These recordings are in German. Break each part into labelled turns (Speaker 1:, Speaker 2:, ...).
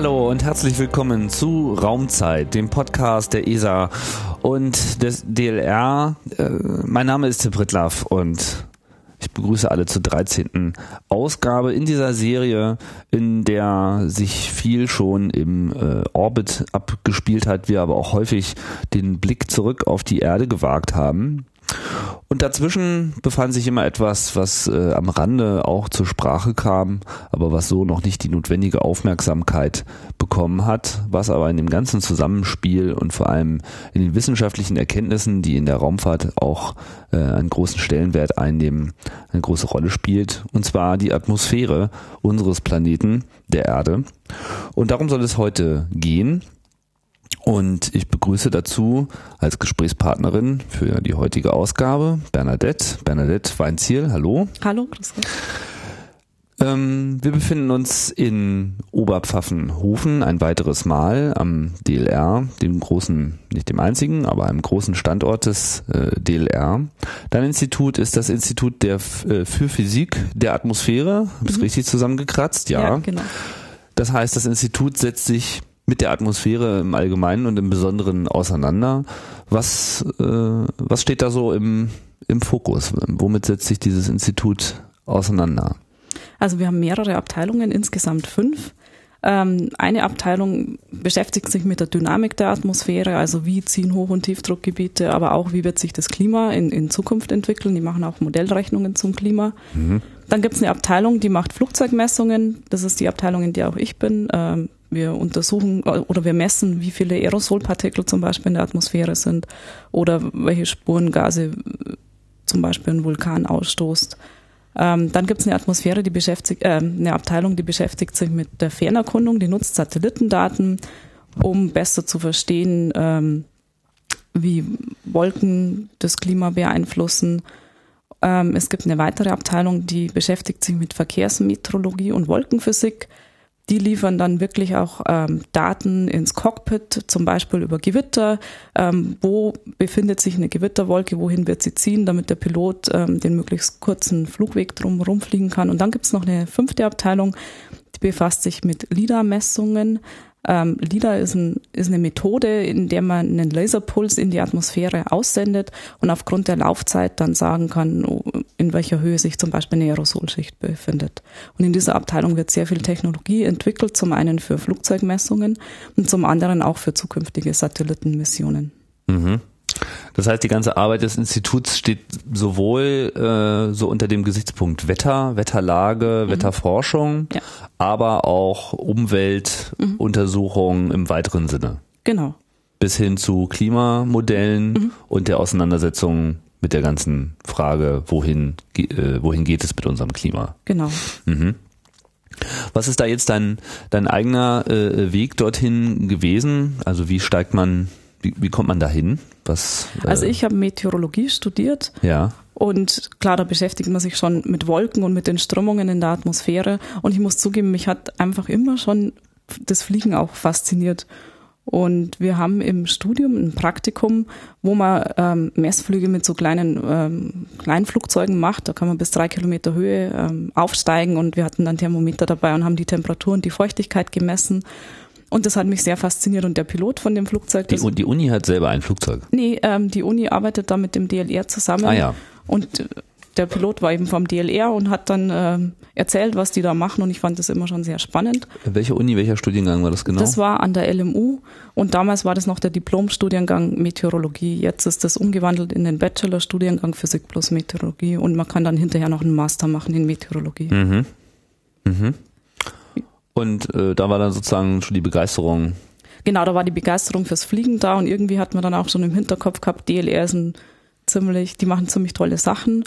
Speaker 1: Hallo und herzlich willkommen zu Raumzeit, dem Podcast der ESA und des DLR. Äh, mein Name ist Tim Pritlaff und ich begrüße alle zur 13. Ausgabe in dieser Serie, in der sich viel schon im äh, Orbit abgespielt hat, wir aber auch häufig den Blick zurück auf die Erde gewagt haben. Und dazwischen befand sich immer etwas, was äh, am Rande auch zur Sprache kam, aber was so noch nicht die notwendige Aufmerksamkeit bekommen hat, was aber in dem ganzen Zusammenspiel und vor allem in den wissenschaftlichen Erkenntnissen, die in der Raumfahrt auch äh, einen großen Stellenwert einnehmen, eine große Rolle spielt, und zwar die Atmosphäre unseres Planeten, der Erde. Und darum soll es heute gehen. Und ich begrüße dazu als Gesprächspartnerin für die heutige Ausgabe Bernadette. Bernadette Weinziel, hallo.
Speaker 2: Hallo, grüß Gott.
Speaker 1: Ähm, wir befinden uns in Oberpfaffenhofen ein weiteres Mal am DLR, dem großen, nicht dem einzigen, aber einem großen Standort des äh, DLR. Dein Institut ist das Institut der äh, für Physik der Atmosphäre. Habe ich mhm. richtig zusammengekratzt? Ja. ja, genau. Das heißt, das Institut setzt sich mit der Atmosphäre im Allgemeinen und im Besonderen auseinander. Was, äh, was steht da so im, im Fokus? Womit setzt sich dieses Institut auseinander?
Speaker 2: Also wir haben mehrere Abteilungen, insgesamt fünf. Ähm, eine Abteilung beschäftigt sich mit der Dynamik der Atmosphäre, also wie ziehen Hoch- und Tiefdruckgebiete, aber auch wie wird sich das Klima in, in Zukunft entwickeln. Die machen auch Modellrechnungen zum Klima. Mhm. Dann gibt es eine Abteilung, die macht Flugzeugmessungen. Das ist die Abteilung, in der auch ich bin. Wir untersuchen äh, oder wir messen, wie viele Aerosolpartikel zum Beispiel in der Atmosphäre sind oder welche Spurengase zum Beispiel ein Vulkan ausstoßt. Ähm, dann gibt es eine Atmosphäre, die beschäftigt, äh, eine Abteilung, die beschäftigt sich mit der Fernerkundung, die nutzt Satellitendaten, um besser zu verstehen, ähm, wie Wolken das Klima beeinflussen. Ähm, es gibt eine weitere Abteilung, die beschäftigt sich mit Verkehrsmetrologie und Wolkenphysik. Die liefern dann wirklich auch ähm, Daten ins Cockpit, zum Beispiel über Gewitter. Ähm, wo befindet sich eine Gewitterwolke, wohin wird sie ziehen, damit der Pilot ähm, den möglichst kurzen Flugweg drumherum fliegen kann. Und dann gibt es noch eine fünfte Abteilung, die befasst sich mit LIDAR-Messungen. Ähm, LIDAR ist, ein, ist eine Methode, in der man einen Laserpuls in die Atmosphäre aussendet und aufgrund der Laufzeit dann sagen kann, oh, in welcher Höhe sich zum Beispiel eine Aerosolschicht befindet. Und in dieser Abteilung wird sehr viel Technologie entwickelt, zum einen für Flugzeugmessungen und zum anderen auch für zukünftige Satellitenmissionen.
Speaker 1: Mhm. Das heißt, die ganze Arbeit des Instituts steht sowohl äh, so unter dem Gesichtspunkt Wetter, Wetterlage, mhm. Wetterforschung, ja. aber auch Umweltuntersuchungen mhm. im weiteren Sinne.
Speaker 2: Genau.
Speaker 1: Bis hin zu Klimamodellen mhm. und der Auseinandersetzung mit der ganzen Frage, wohin, äh, wohin geht es mit unserem Klima.
Speaker 2: Genau.
Speaker 1: Mhm. Was ist da jetzt dein, dein eigener äh, Weg dorthin gewesen? Also wie steigt man wie, wie kommt man da hin?
Speaker 2: Was, äh also ich habe Meteorologie studiert.
Speaker 1: Ja.
Speaker 2: Und klar, da beschäftigt man sich schon mit Wolken und mit den Strömungen in der Atmosphäre. Und ich muss zugeben, mich hat einfach immer schon das Fliegen auch fasziniert. Und wir haben im Studium ein Praktikum, wo man ähm, Messflüge mit so kleinen ähm, Kleinflugzeugen macht. Da kann man bis drei Kilometer Höhe ähm, aufsteigen und wir hatten dann Thermometer dabei und haben die Temperatur und die Feuchtigkeit gemessen. Und das hat mich sehr fasziniert. Und der Pilot von dem Flugzeug.
Speaker 1: Die, die Uni hat selber ein Flugzeug?
Speaker 2: Nee, ähm, die Uni arbeitet da mit dem DLR zusammen.
Speaker 1: Ah ja.
Speaker 2: Und äh, der Pilot war eben vom DLR und hat dann ähm, erzählt, was die da machen. Und ich fand das immer schon sehr spannend.
Speaker 1: Welche Uni, welcher Studiengang war das genau?
Speaker 2: Das war an der LMU. Und damals war das noch der Diplomstudiengang Meteorologie. Jetzt ist das umgewandelt in den Bachelorstudiengang Physik plus Meteorologie. Und man kann dann hinterher noch einen Master machen in Meteorologie.
Speaker 1: Mhm. Mhm. Und äh, da war dann sozusagen schon die Begeisterung.
Speaker 2: Genau, da war die Begeisterung fürs Fliegen da und irgendwie hat man dann auch schon im Hinterkopf gehabt, DLR ist ein ziemlich, die machen ziemlich tolle Sachen.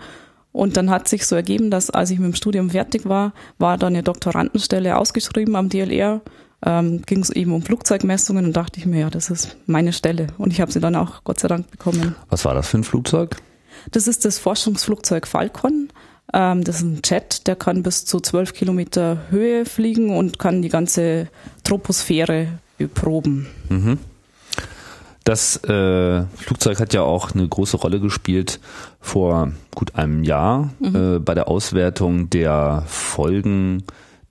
Speaker 2: Und dann hat sich so ergeben, dass als ich mit dem Studium fertig war, war da eine Doktorandenstelle ausgeschrieben am DLR. Ähm, ging es eben um Flugzeugmessungen und dachte ich mir, ja, das ist meine Stelle. Und ich habe sie dann auch Gott sei Dank bekommen.
Speaker 1: Was war das für ein Flugzeug?
Speaker 2: Das ist das Forschungsflugzeug Falcon. Ähm, das ist ein Jet, der kann bis zu 12 Kilometer Höhe fliegen und kann die ganze Troposphäre beproben.
Speaker 1: Mhm. Das äh, Flugzeug hat ja auch eine große Rolle gespielt vor gut einem Jahr mhm. äh, bei der Auswertung der Folgen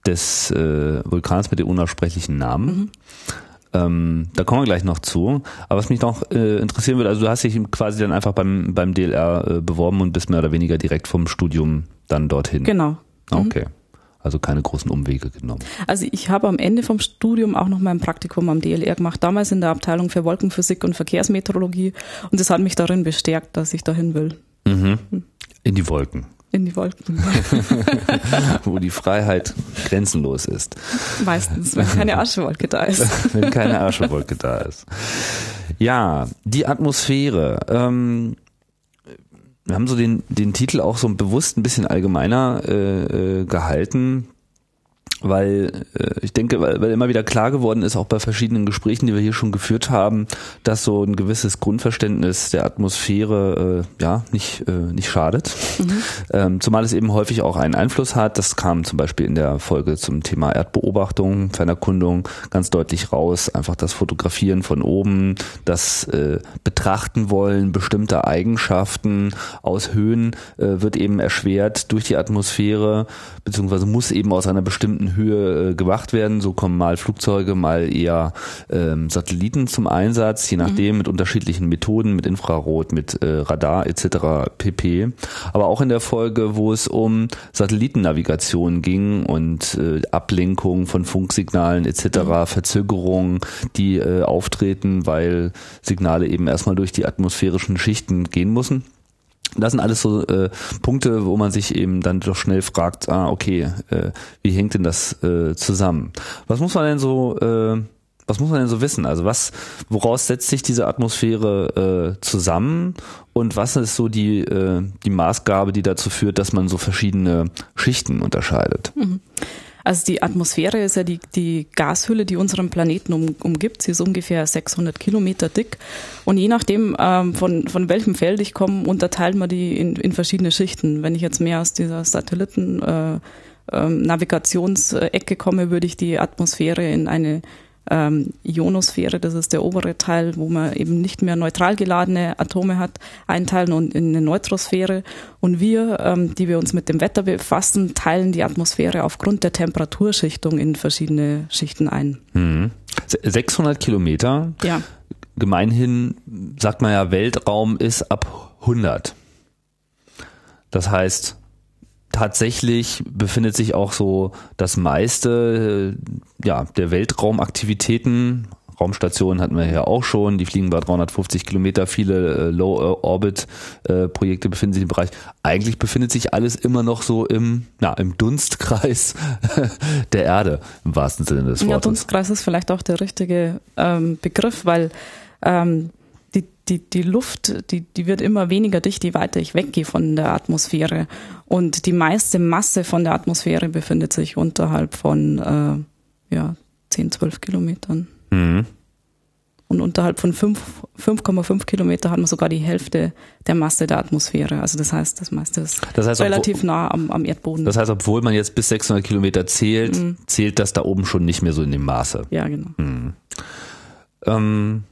Speaker 1: des äh, Vulkans mit dem unaussprechlichen Namen. Mhm. Ähm, da kommen wir gleich noch zu. Aber was mich noch äh, interessieren würde, also du hast dich quasi dann einfach beim, beim DLR äh, beworben und bist mehr oder weniger direkt vom Studium dann dorthin.
Speaker 2: Genau.
Speaker 1: Ah, okay. Also keine großen Umwege genommen.
Speaker 2: Also ich habe am Ende vom Studium auch noch mein Praktikum am DLR gemacht, damals in der Abteilung für Wolkenphysik und Verkehrsmeteorologie und das hat mich darin bestärkt, dass ich dahin will.
Speaker 1: Mhm. In die Wolken.
Speaker 2: In die Wolken.
Speaker 1: Wo die Freiheit grenzenlos ist.
Speaker 2: Meistens, wenn keine Aschewolke da ist.
Speaker 1: wenn keine Aschewolke da ist. Ja, die Atmosphäre. Ähm, wir haben so den, den Titel auch so bewusst ein bisschen allgemeiner äh, äh gehalten weil äh, ich denke, weil, weil immer wieder klar geworden ist, auch bei verschiedenen Gesprächen, die wir hier schon geführt haben, dass so ein gewisses Grundverständnis der Atmosphäre äh, ja nicht äh, nicht schadet, mhm. ähm, zumal es eben häufig auch einen Einfluss hat. Das kam zum Beispiel in der Folge zum Thema Erdbeobachtung, Fernerkundung ganz deutlich raus. Einfach das Fotografieren von oben, das äh, Betrachten wollen bestimmter Eigenschaften aus Höhen äh, wird eben erschwert durch die Atmosphäre beziehungsweise muss eben aus einer bestimmten Höhe äh, gewacht werden. So kommen mal Flugzeuge, mal eher ähm, Satelliten zum Einsatz, je nachdem mhm. mit unterschiedlichen Methoden, mit Infrarot, mit äh, Radar etc. pp. Aber auch in der Folge, wo es um Satellitennavigation ging und äh, Ablenkung von Funksignalen etc., mhm. Verzögerungen, die äh, auftreten, weil Signale eben erstmal durch die atmosphärischen Schichten gehen müssen. Das sind alles so äh, Punkte, wo man sich eben dann doch schnell fragt, ah, okay, äh, wie hängt denn das äh, zusammen? Was muss man denn so, äh, was muss man denn so wissen? Also was, woraus setzt sich diese Atmosphäre äh, zusammen und was ist so die, äh, die Maßgabe, die dazu führt, dass man so verschiedene Schichten unterscheidet? Mhm.
Speaker 2: Also die Atmosphäre ist ja die, die Gashülle, die unseren Planeten um, umgibt. Sie ist ungefähr 600 Kilometer dick. Und je nachdem, ähm, von, von welchem Feld ich komme, unterteilt man die in, in verschiedene Schichten. Wenn ich jetzt mehr aus dieser Satelliten äh, ähm, Navigationsecke komme, würde ich die Atmosphäre in eine ähm, Ionosphäre, das ist der obere Teil, wo man eben nicht mehr neutral geladene Atome hat, einteilen und in eine Neutrosphäre. Und wir, ähm, die wir uns mit dem Wetter befassen, teilen die Atmosphäre aufgrund der Temperaturschichtung in verschiedene Schichten ein.
Speaker 1: Mhm. 600 Kilometer.
Speaker 2: Ja.
Speaker 1: Gemeinhin sagt man ja, Weltraum ist ab 100. Das heißt, tatsächlich befindet sich auch so das meiste äh, ja, der Weltraumaktivitäten. Raumstationen hatten wir ja auch schon, die fliegen bei 350 Kilometer, viele äh, Low-Orbit-Projekte äh, befinden sich im Bereich. Eigentlich befindet sich alles immer noch so im, ja, im Dunstkreis der Erde, im wahrsten Sinne des Wortes. Ja,
Speaker 2: Dunstkreis ist vielleicht auch der richtige ähm, Begriff, weil ähm, die, die Luft, die, die wird immer weniger dicht, je weiter ich weggehe von der Atmosphäre. Und die meiste Masse von der Atmosphäre befindet sich unterhalb von äh, ja, 10, 12 Kilometern. Mhm. Und unterhalb von 5,5 Kilometer hat man sogar die Hälfte der Masse der Atmosphäre. Also das heißt, das meiste ist das heißt, relativ obwohl, nah am, am, Erdboden.
Speaker 1: Das heißt, obwohl man jetzt bis 600 Kilometer zählt, mhm. zählt das da oben schon nicht mehr so in dem Maße.
Speaker 2: Ja, genau. Mhm.
Speaker 1: Ähm,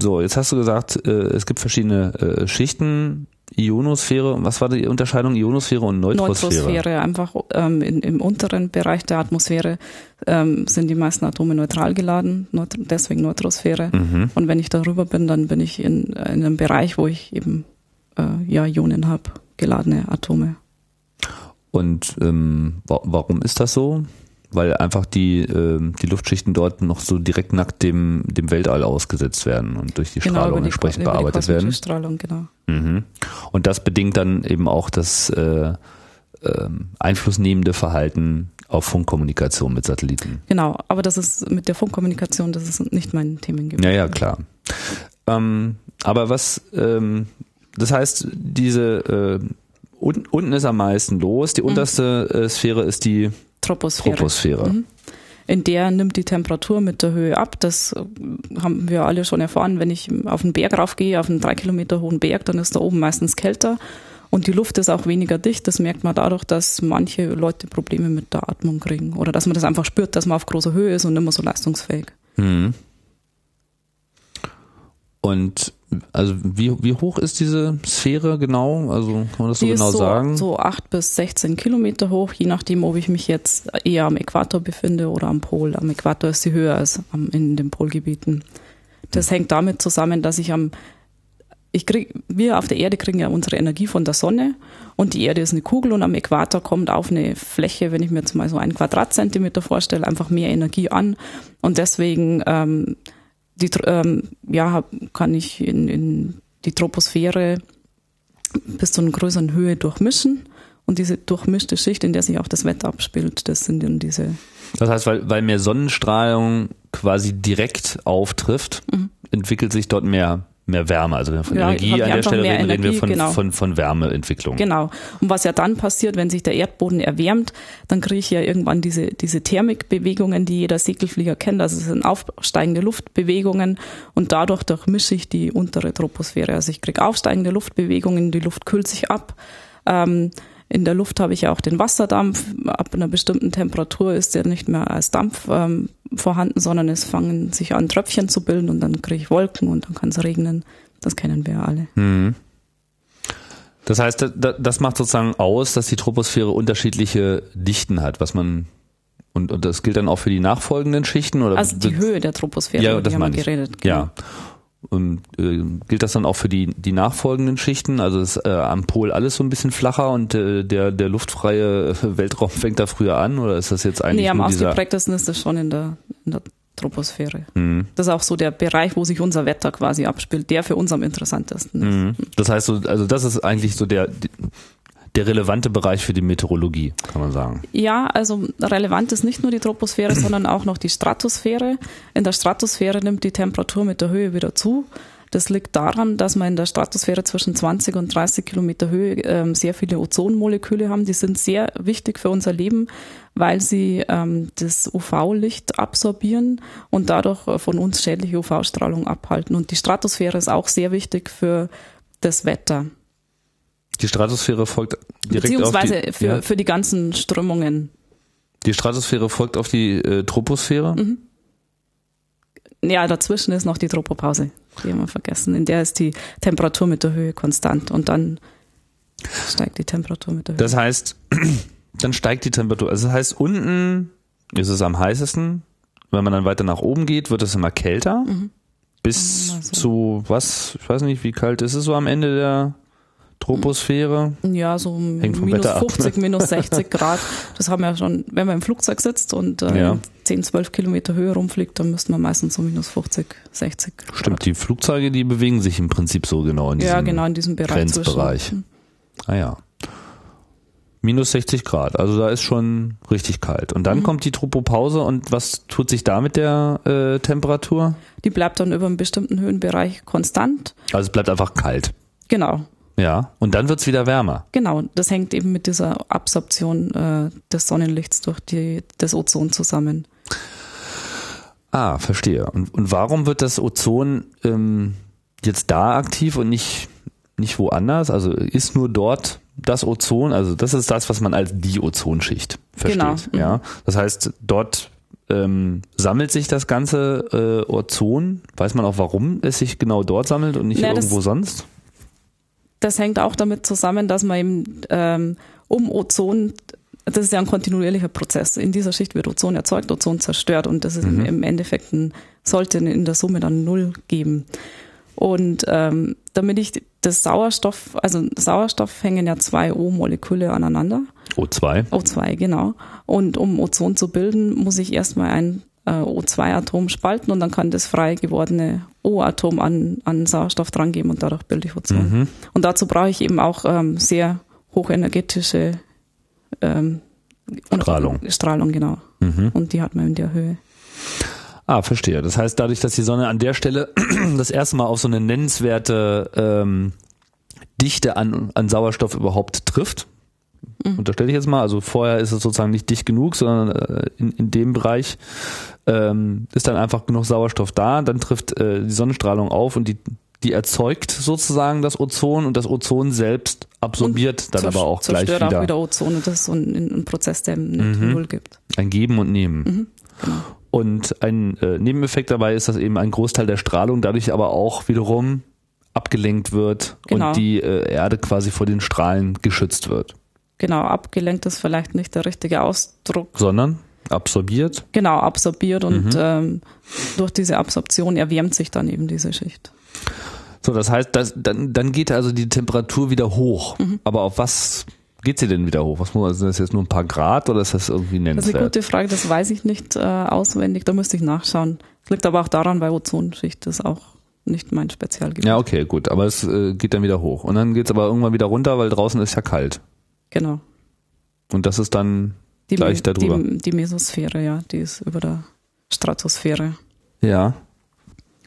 Speaker 1: so, jetzt hast du gesagt, äh, es gibt verschiedene äh, Schichten. Ionosphäre, was war die Unterscheidung? Ionosphäre und Neutrosphäre?
Speaker 2: Neutrosphäre, einfach ähm, in, im unteren Bereich der Atmosphäre ähm, sind die meisten Atome neutral geladen, neut deswegen Neutrosphäre. Mhm. Und wenn ich darüber bin, dann bin ich in, in einem Bereich, wo ich eben äh, ja Ionen habe, geladene Atome.
Speaker 1: Und ähm, wa warum ist das so? Weil einfach die, äh, die Luftschichten dort noch so direkt nackt dem, dem Weltall ausgesetzt werden und durch die genau, Strahlung die, entsprechend bearbeitet werden.
Speaker 2: Strahlung, genau.
Speaker 1: Mhm. Und das bedingt dann eben auch das äh, äh, einflussnehmende Verhalten auf Funkkommunikation mit Satelliten.
Speaker 2: Genau, aber das ist mit der Funkkommunikation, das ist nicht mein Themengebiet.
Speaker 1: Ja, ja, klar. Ähm, aber was, ähm, das heißt, diese äh, unten, unten ist am meisten los. Die mhm. unterste äh, Sphäre ist die
Speaker 2: Troposphäre.
Speaker 1: Troposphäre. Mhm.
Speaker 2: In der nimmt die Temperatur mit der Höhe ab. Das äh, haben wir alle schon erfahren. Wenn ich auf einen Berg raufgehe, auf einen drei Kilometer hohen Berg, dann ist da oben meistens kälter und die Luft ist auch weniger dicht. Das merkt man dadurch, dass manche Leute Probleme mit der Atmung kriegen oder dass man das einfach spürt, dass man auf großer Höhe ist und nicht mehr so leistungsfähig.
Speaker 1: Mhm. Und also wie, wie hoch ist diese Sphäre genau? Also kann man das so
Speaker 2: Die
Speaker 1: genau
Speaker 2: ist so,
Speaker 1: sagen?
Speaker 2: so acht bis 16 Kilometer hoch, je nachdem, ob ich mich jetzt eher am Äquator befinde oder am Pol. Am Äquator ist sie höher als am, in den Polgebieten. Das hängt damit zusammen, dass ich am ich krieg, wir auf der Erde kriegen ja unsere Energie von der Sonne und die Erde ist eine Kugel und am Äquator kommt auf eine Fläche, wenn ich mir jetzt mal so einen Quadratzentimeter vorstelle, einfach mehr Energie an und deswegen ähm, die, ähm, ja, kann ich in, in die Troposphäre bis zu einer größeren Höhe durchmischen und diese durchmischte Schicht, in der sich auch das Wetter abspielt, das sind dann diese.
Speaker 1: Das heißt, weil, weil mehr Sonnenstrahlung quasi direkt auftrifft,
Speaker 2: Mhm.
Speaker 1: entwickelt sich dort mehr mehr Wärme. Also wenn wir von
Speaker 2: Ja,
Speaker 1: Energie an der Stelle reden, reden wir
Speaker 2: Energie,
Speaker 1: von,
Speaker 2: genau.
Speaker 1: von, von Wärmeentwicklung.
Speaker 2: Genau. Und was ja dann passiert, wenn sich der Erdboden erwärmt, dann kriege ich ja irgendwann diese, diese Thermikbewegungen, die jeder Segelflieger kennt. Also es sind aufsteigende Luftbewegungen und dadurch durchmische ich die untere Troposphäre. Also ich kriege aufsteigende Luftbewegungen, die Luft kühlt sich ab. Ähm, in der Luft habe ich ja auch den Wasserdampf. Ab einer bestimmten Temperatur ist der nicht mehr als Dampf ähm, vorhanden, sondern es fangen sich an, Tröpfchen zu bilden und dann kriege ich Wolken und dann kann es regnen. Das kennen wir ja alle.
Speaker 1: Mhm. Das heißt, da- da- das macht sozusagen aus, dass die Troposphäre unterschiedliche Dichten hat, was man und, und das gilt dann auch für die nachfolgenden Schichten oder
Speaker 2: Also die Höhe der Troposphäre,
Speaker 1: Ja,
Speaker 2: über
Speaker 1: das
Speaker 2: die haben wir geredet. genau.
Speaker 1: Ja. Und, äh, gilt das dann auch für die, die nachfolgenden Schichten? Also ist äh, am Pol alles so ein bisschen flacher und äh, der, der luftfreie äh, Weltraum fängt da früher an oder ist das jetzt eigentlich
Speaker 2: Nee, am ausgeprägtesten ist das schon in der, in der Troposphäre.
Speaker 1: Mhm.
Speaker 2: Das ist auch so der Bereich, wo sich unser Wetter quasi abspielt, der für uns am interessantesten ist.
Speaker 1: Mhm. Das heißt so, also das ist eigentlich so der, der relevante Bereich für die Meteorologie, kann man sagen.
Speaker 2: Ja, also relevant ist nicht nur die Troposphäre, sondern auch noch die Stratosphäre. In der Stratosphäre nimmt die Temperatur mit der Höhe wieder zu. Das liegt daran, dass wir in der Stratosphäre zwischen 20 und 30 Kilometer Höhe ähm, sehr viele Ozonmoleküle haben. Die sind sehr wichtig für unser Leben, weil sie ähm, das UV-Licht absorbieren und dadurch äh, von uns schädliche UV-Strahlung abhalten. Und die Stratosphäre ist auch sehr wichtig für das Wetter.
Speaker 1: Die Stratosphäre folgt direkt
Speaker 2: Beziehungsweise
Speaker 1: auf die,
Speaker 2: für,
Speaker 1: ja,
Speaker 2: für die ganzen Strömungen.
Speaker 1: die Stratosphäre folgt auf die äh, Troposphäre.
Speaker 2: Mhm. Ja, dazwischen ist noch die Tropopause, die haben wir vergessen. In der ist die Temperatur mit der Höhe konstant und dann steigt die Temperatur mit der Höhe.
Speaker 1: Das heißt, dann steigt die Temperatur. Also das heißt, unten ist es am heißesten. Wenn man dann weiter nach oben geht, wird es immer kälter. Bis
Speaker 2: Also.
Speaker 1: zu was? Ich weiß nicht, wie kalt ist es so am Ende der Troposphäre?
Speaker 2: ja, so um
Speaker 1: Hängt vom
Speaker 2: minus
Speaker 1: Wetter ab, ne?
Speaker 2: 50, minus 60 Grad. Das haben wir ja schon, wenn man im Flugzeug sitzt und äh,
Speaker 1: Ja.
Speaker 2: 10, 12 Kilometer Höhe rumfliegt, dann müsste man meistens so minus 50, 60 Grad.
Speaker 1: Stimmt, die Flugzeuge, die bewegen sich im Prinzip so genau in diesem
Speaker 2: Ja, genau in diesem Bereich.
Speaker 1: Grenzbereich.
Speaker 2: Zwischen.
Speaker 1: Ah ja. Minus 60 Grad, also da ist schon richtig kalt. Und dann
Speaker 2: Mhm.
Speaker 1: kommt die Tropopause und was tut sich da mit der äh, Temperatur?
Speaker 2: Die bleibt dann über einen bestimmten Höhenbereich konstant.
Speaker 1: Also es bleibt einfach kalt.
Speaker 2: Genau,
Speaker 1: Ja. Und dann wird's wieder wärmer.
Speaker 2: Genau, das hängt eben mit dieser Absorption äh, des Sonnenlichts durch die, das Ozon zusammen.
Speaker 1: Ah, verstehe. Und, und warum wird das Ozon ähm, jetzt da aktiv und nicht, nicht woanders? Also ist nur dort das Ozon, also das ist das, was man als die Ozonschicht versteht.
Speaker 2: Genau, mhm.
Speaker 1: Ja? Das heißt, dort ähm, sammelt sich das ganze äh, Ozon. Weiß man auch, warum es sich genau dort sammelt und nicht
Speaker 2: Na,
Speaker 1: irgendwo sonst?
Speaker 2: Das hängt auch damit zusammen, dass man eben ähm, um Ozon, das ist ja ein kontinuierlicher Prozess. In dieser Schicht wird Ozon erzeugt, Ozon zerstört und das ist im- im Endeffekt ein, sollte in der Summe dann Null geben. Und ähm, damit ich das Sauerstoff, also Sauerstoff hängen ja zwei O-Moleküle aneinander.
Speaker 1: O2.
Speaker 2: O2, genau. Und um Ozon zu bilden, muss ich erstmal ein O2-Atom spalten und dann kann das frei gewordene O-Atom an, an Sauerstoff drangeben und dadurch bilde ich Ozon.
Speaker 1: Mhm.
Speaker 2: Und dazu brauche ich eben auch ähm, sehr hochenergetische ähm,
Speaker 1: Strahlung.
Speaker 2: Strahlung, genau.
Speaker 1: Mhm.
Speaker 2: Und die hat man in der Höhe.
Speaker 1: Ah, verstehe. Das heißt, dadurch, dass die Sonne an der Stelle das erste Mal auf so eine nennenswerte ähm, Dichte an, an Sauerstoff überhaupt trifft, unterstelle ich jetzt mal, also vorher ist es sozusagen nicht dicht genug, sondern äh, in, in dem Bereich ähm, ist dann einfach genug Sauerstoff da, dann trifft äh, die Sonnenstrahlung auf und die, die erzeugt sozusagen das Ozon und das Ozon selbst absorbiert dann
Speaker 2: Zerst-
Speaker 1: aber auch gleich
Speaker 2: zerstört
Speaker 1: wieder,
Speaker 2: auch wieder Ozon und das ist so ein, ein Prozess, der nicht
Speaker 1: Mhm.
Speaker 2: Null gibt.
Speaker 1: ein Geben und Nehmen.
Speaker 2: Genau.
Speaker 1: Und ein äh, Nebeneffekt dabei ist, dass eben ein Großteil der Strahlung dadurch aber auch wiederum abgelenkt wird
Speaker 2: Genau.
Speaker 1: und die äh, Erde quasi vor den Strahlen geschützt wird.
Speaker 2: Genau, abgelenkt ist vielleicht nicht der richtige Ausdruck.
Speaker 1: Sondern absorbiert.
Speaker 2: Genau, absorbiert und
Speaker 1: Mhm.
Speaker 2: ähm, durch diese Absorption erwärmt sich dann eben diese Schicht.
Speaker 1: So, das heißt, das, dann, dann geht also die Temperatur wieder hoch.
Speaker 2: Mhm.
Speaker 1: Aber auf was geht sie denn wieder hoch? Was muss, sind das jetzt nur ein paar Grad oder ist das irgendwie
Speaker 2: Das ist eine
Speaker 1: nennenswert?
Speaker 2: gute Frage, das weiß ich nicht äh, auswendig, da müsste ich nachschauen. Das liegt aber auch daran, weil Ozonschicht ist auch nicht mein Spezialgebiet.
Speaker 1: Ja, okay, gut. Aber es äh, geht dann wieder hoch. Und dann geht es aber irgendwann wieder runter, weil draußen ist ja kalt.
Speaker 2: Genau.
Speaker 1: Und das ist dann
Speaker 2: Die,
Speaker 1: Gleich darüber.
Speaker 2: Die, die Mesosphäre, ja, die ist über der Stratosphäre.
Speaker 1: ja.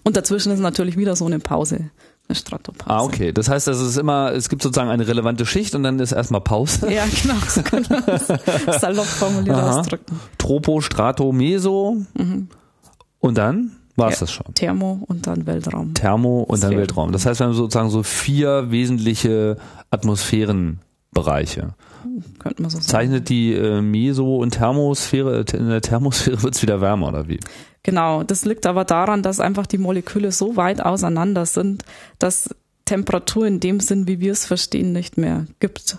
Speaker 2: Und dazwischen ist natürlich wieder so eine Pause, eine Stratopause.
Speaker 1: Ah, okay. Das heißt, es ist immer, es gibt sozusagen eine relevante Schicht und dann ist erstmal Pause.
Speaker 2: Ja, genau, so kann man das salopp formuliert
Speaker 1: Aha.
Speaker 2: ausdrücken.
Speaker 1: Tropo, Strato, Meso. Und dann war es
Speaker 2: Ja.
Speaker 1: das schon.
Speaker 2: Thermo und dann Weltraum.
Speaker 1: Thermo und dann
Speaker 2: Sphären.
Speaker 1: Weltraum. Das heißt, wir haben sozusagen so vier wesentliche Atmosphärenbereiche.
Speaker 2: Könnte man so sagen.
Speaker 1: Zeichnet die äh, Meso- und Thermosphäre, in der Thermosphäre wird es wieder wärmer, oder wie?
Speaker 2: Genau, das liegt aber daran, dass einfach die Moleküle so weit auseinander sind, dass Temperatur in dem Sinn, wie wir es verstehen, nicht mehr gibt.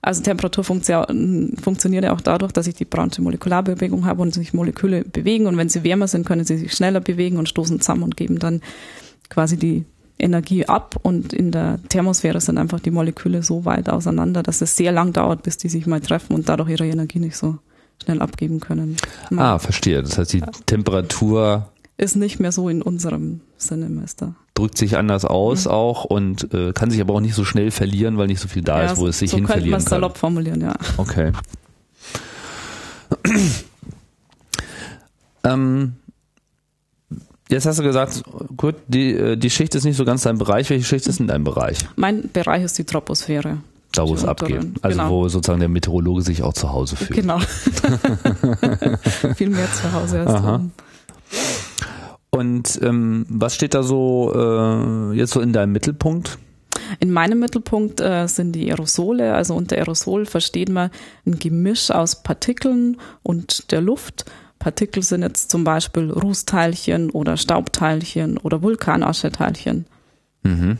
Speaker 2: Also Temperatur funktio- funktioniert ja auch dadurch, dass ich die Brownsche Molekularbewegung habe und sich Moleküle bewegen und wenn sie wärmer sind, können sie sich schneller bewegen und stoßen zusammen und geben dann quasi die Energie ab und in der Thermosphäre sind einfach die Moleküle so weit auseinander, dass es sehr lang dauert, bis die sich mal treffen und dadurch ihre Energie nicht so schnell abgeben können.
Speaker 1: Ah, verstehe. Das heißt, die Temperatur
Speaker 2: ist nicht mehr so in unserem Sinne, Meister.
Speaker 1: drückt sich anders aus
Speaker 2: Mhm.
Speaker 1: auch und äh, kann sich aber auch nicht so schnell verlieren, weil nicht so viel da ist, wo es sich
Speaker 2: so
Speaker 1: hin
Speaker 2: man
Speaker 1: verlieren kann.
Speaker 2: salopp formulieren, ja.
Speaker 1: Okay. ähm, jetzt hast du gesagt, gut, die, äh, die Schicht ist nicht so ganz dein Bereich. Welche Schicht ist in deinem Bereich?
Speaker 2: Mein Bereich ist die Troposphäre.
Speaker 1: Da, wo es abgeht. Also
Speaker 2: genau.
Speaker 1: wo sozusagen der Meteorologe sich auch zu Hause fühlt.
Speaker 2: Genau. Viel mehr zu Hause als
Speaker 1: Aha. Und ähm, was steht da so äh, jetzt so in deinem Mittelpunkt?
Speaker 2: In meinem Mittelpunkt äh, sind die Aerosole. Also unter Aerosol versteht man ein Gemisch aus Partikeln und der Luft. Partikel sind jetzt zum Beispiel Rußteilchen oder Staubteilchen oder Vulkanascheteilchen.
Speaker 1: Mhm.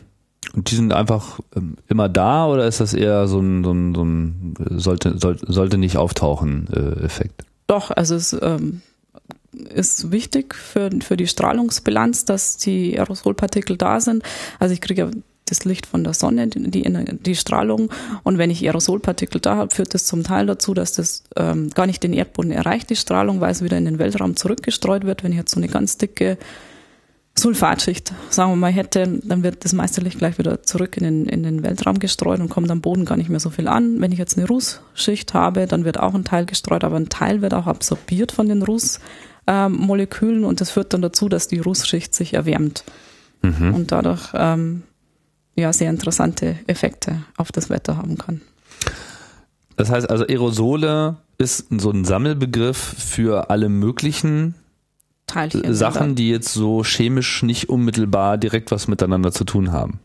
Speaker 1: Und die sind einfach ähm, immer da oder ist das eher so ein, so ein, so ein sollte, soll, sollte nicht auftauchen äh, Effekt?
Speaker 2: Doch, also es ähm, ist wichtig für, für die Strahlungsbilanz, dass die Aerosolpartikel da sind. Also ich kriege ja das Licht von der Sonne, die, die, Strahlung. Und wenn ich Aerosolpartikel da habe, führt das zum Teil dazu, dass das ähm, gar nicht den Erdboden erreicht, die Strahlung, weil es wieder in den Weltraum zurückgestreut wird. Wenn ich jetzt so eine ganz dicke Sulfatschicht, sagen wir mal, hätte, dann wird das meiste Licht gleich wieder zurück in den, in den Weltraum gestreut und kommt am Boden gar nicht mehr so viel an. Wenn ich jetzt eine Rußschicht habe, dann wird auch ein Teil gestreut, aber ein Teil wird auch absorbiert von den Rußmolekülen und das führt dann dazu, dass die Rußschicht sich erwärmt
Speaker 1: Mhm.
Speaker 2: und dadurch ähm, ja sehr interessante Effekte auf das Wetter haben kann.
Speaker 1: Das heißt also Aerosole ist so ein Sammelbegriff für alle möglichen
Speaker 2: Teilchen.
Speaker 1: Äh, Sachen, die jetzt so chemisch nicht unmittelbar direkt was miteinander zu tun haben.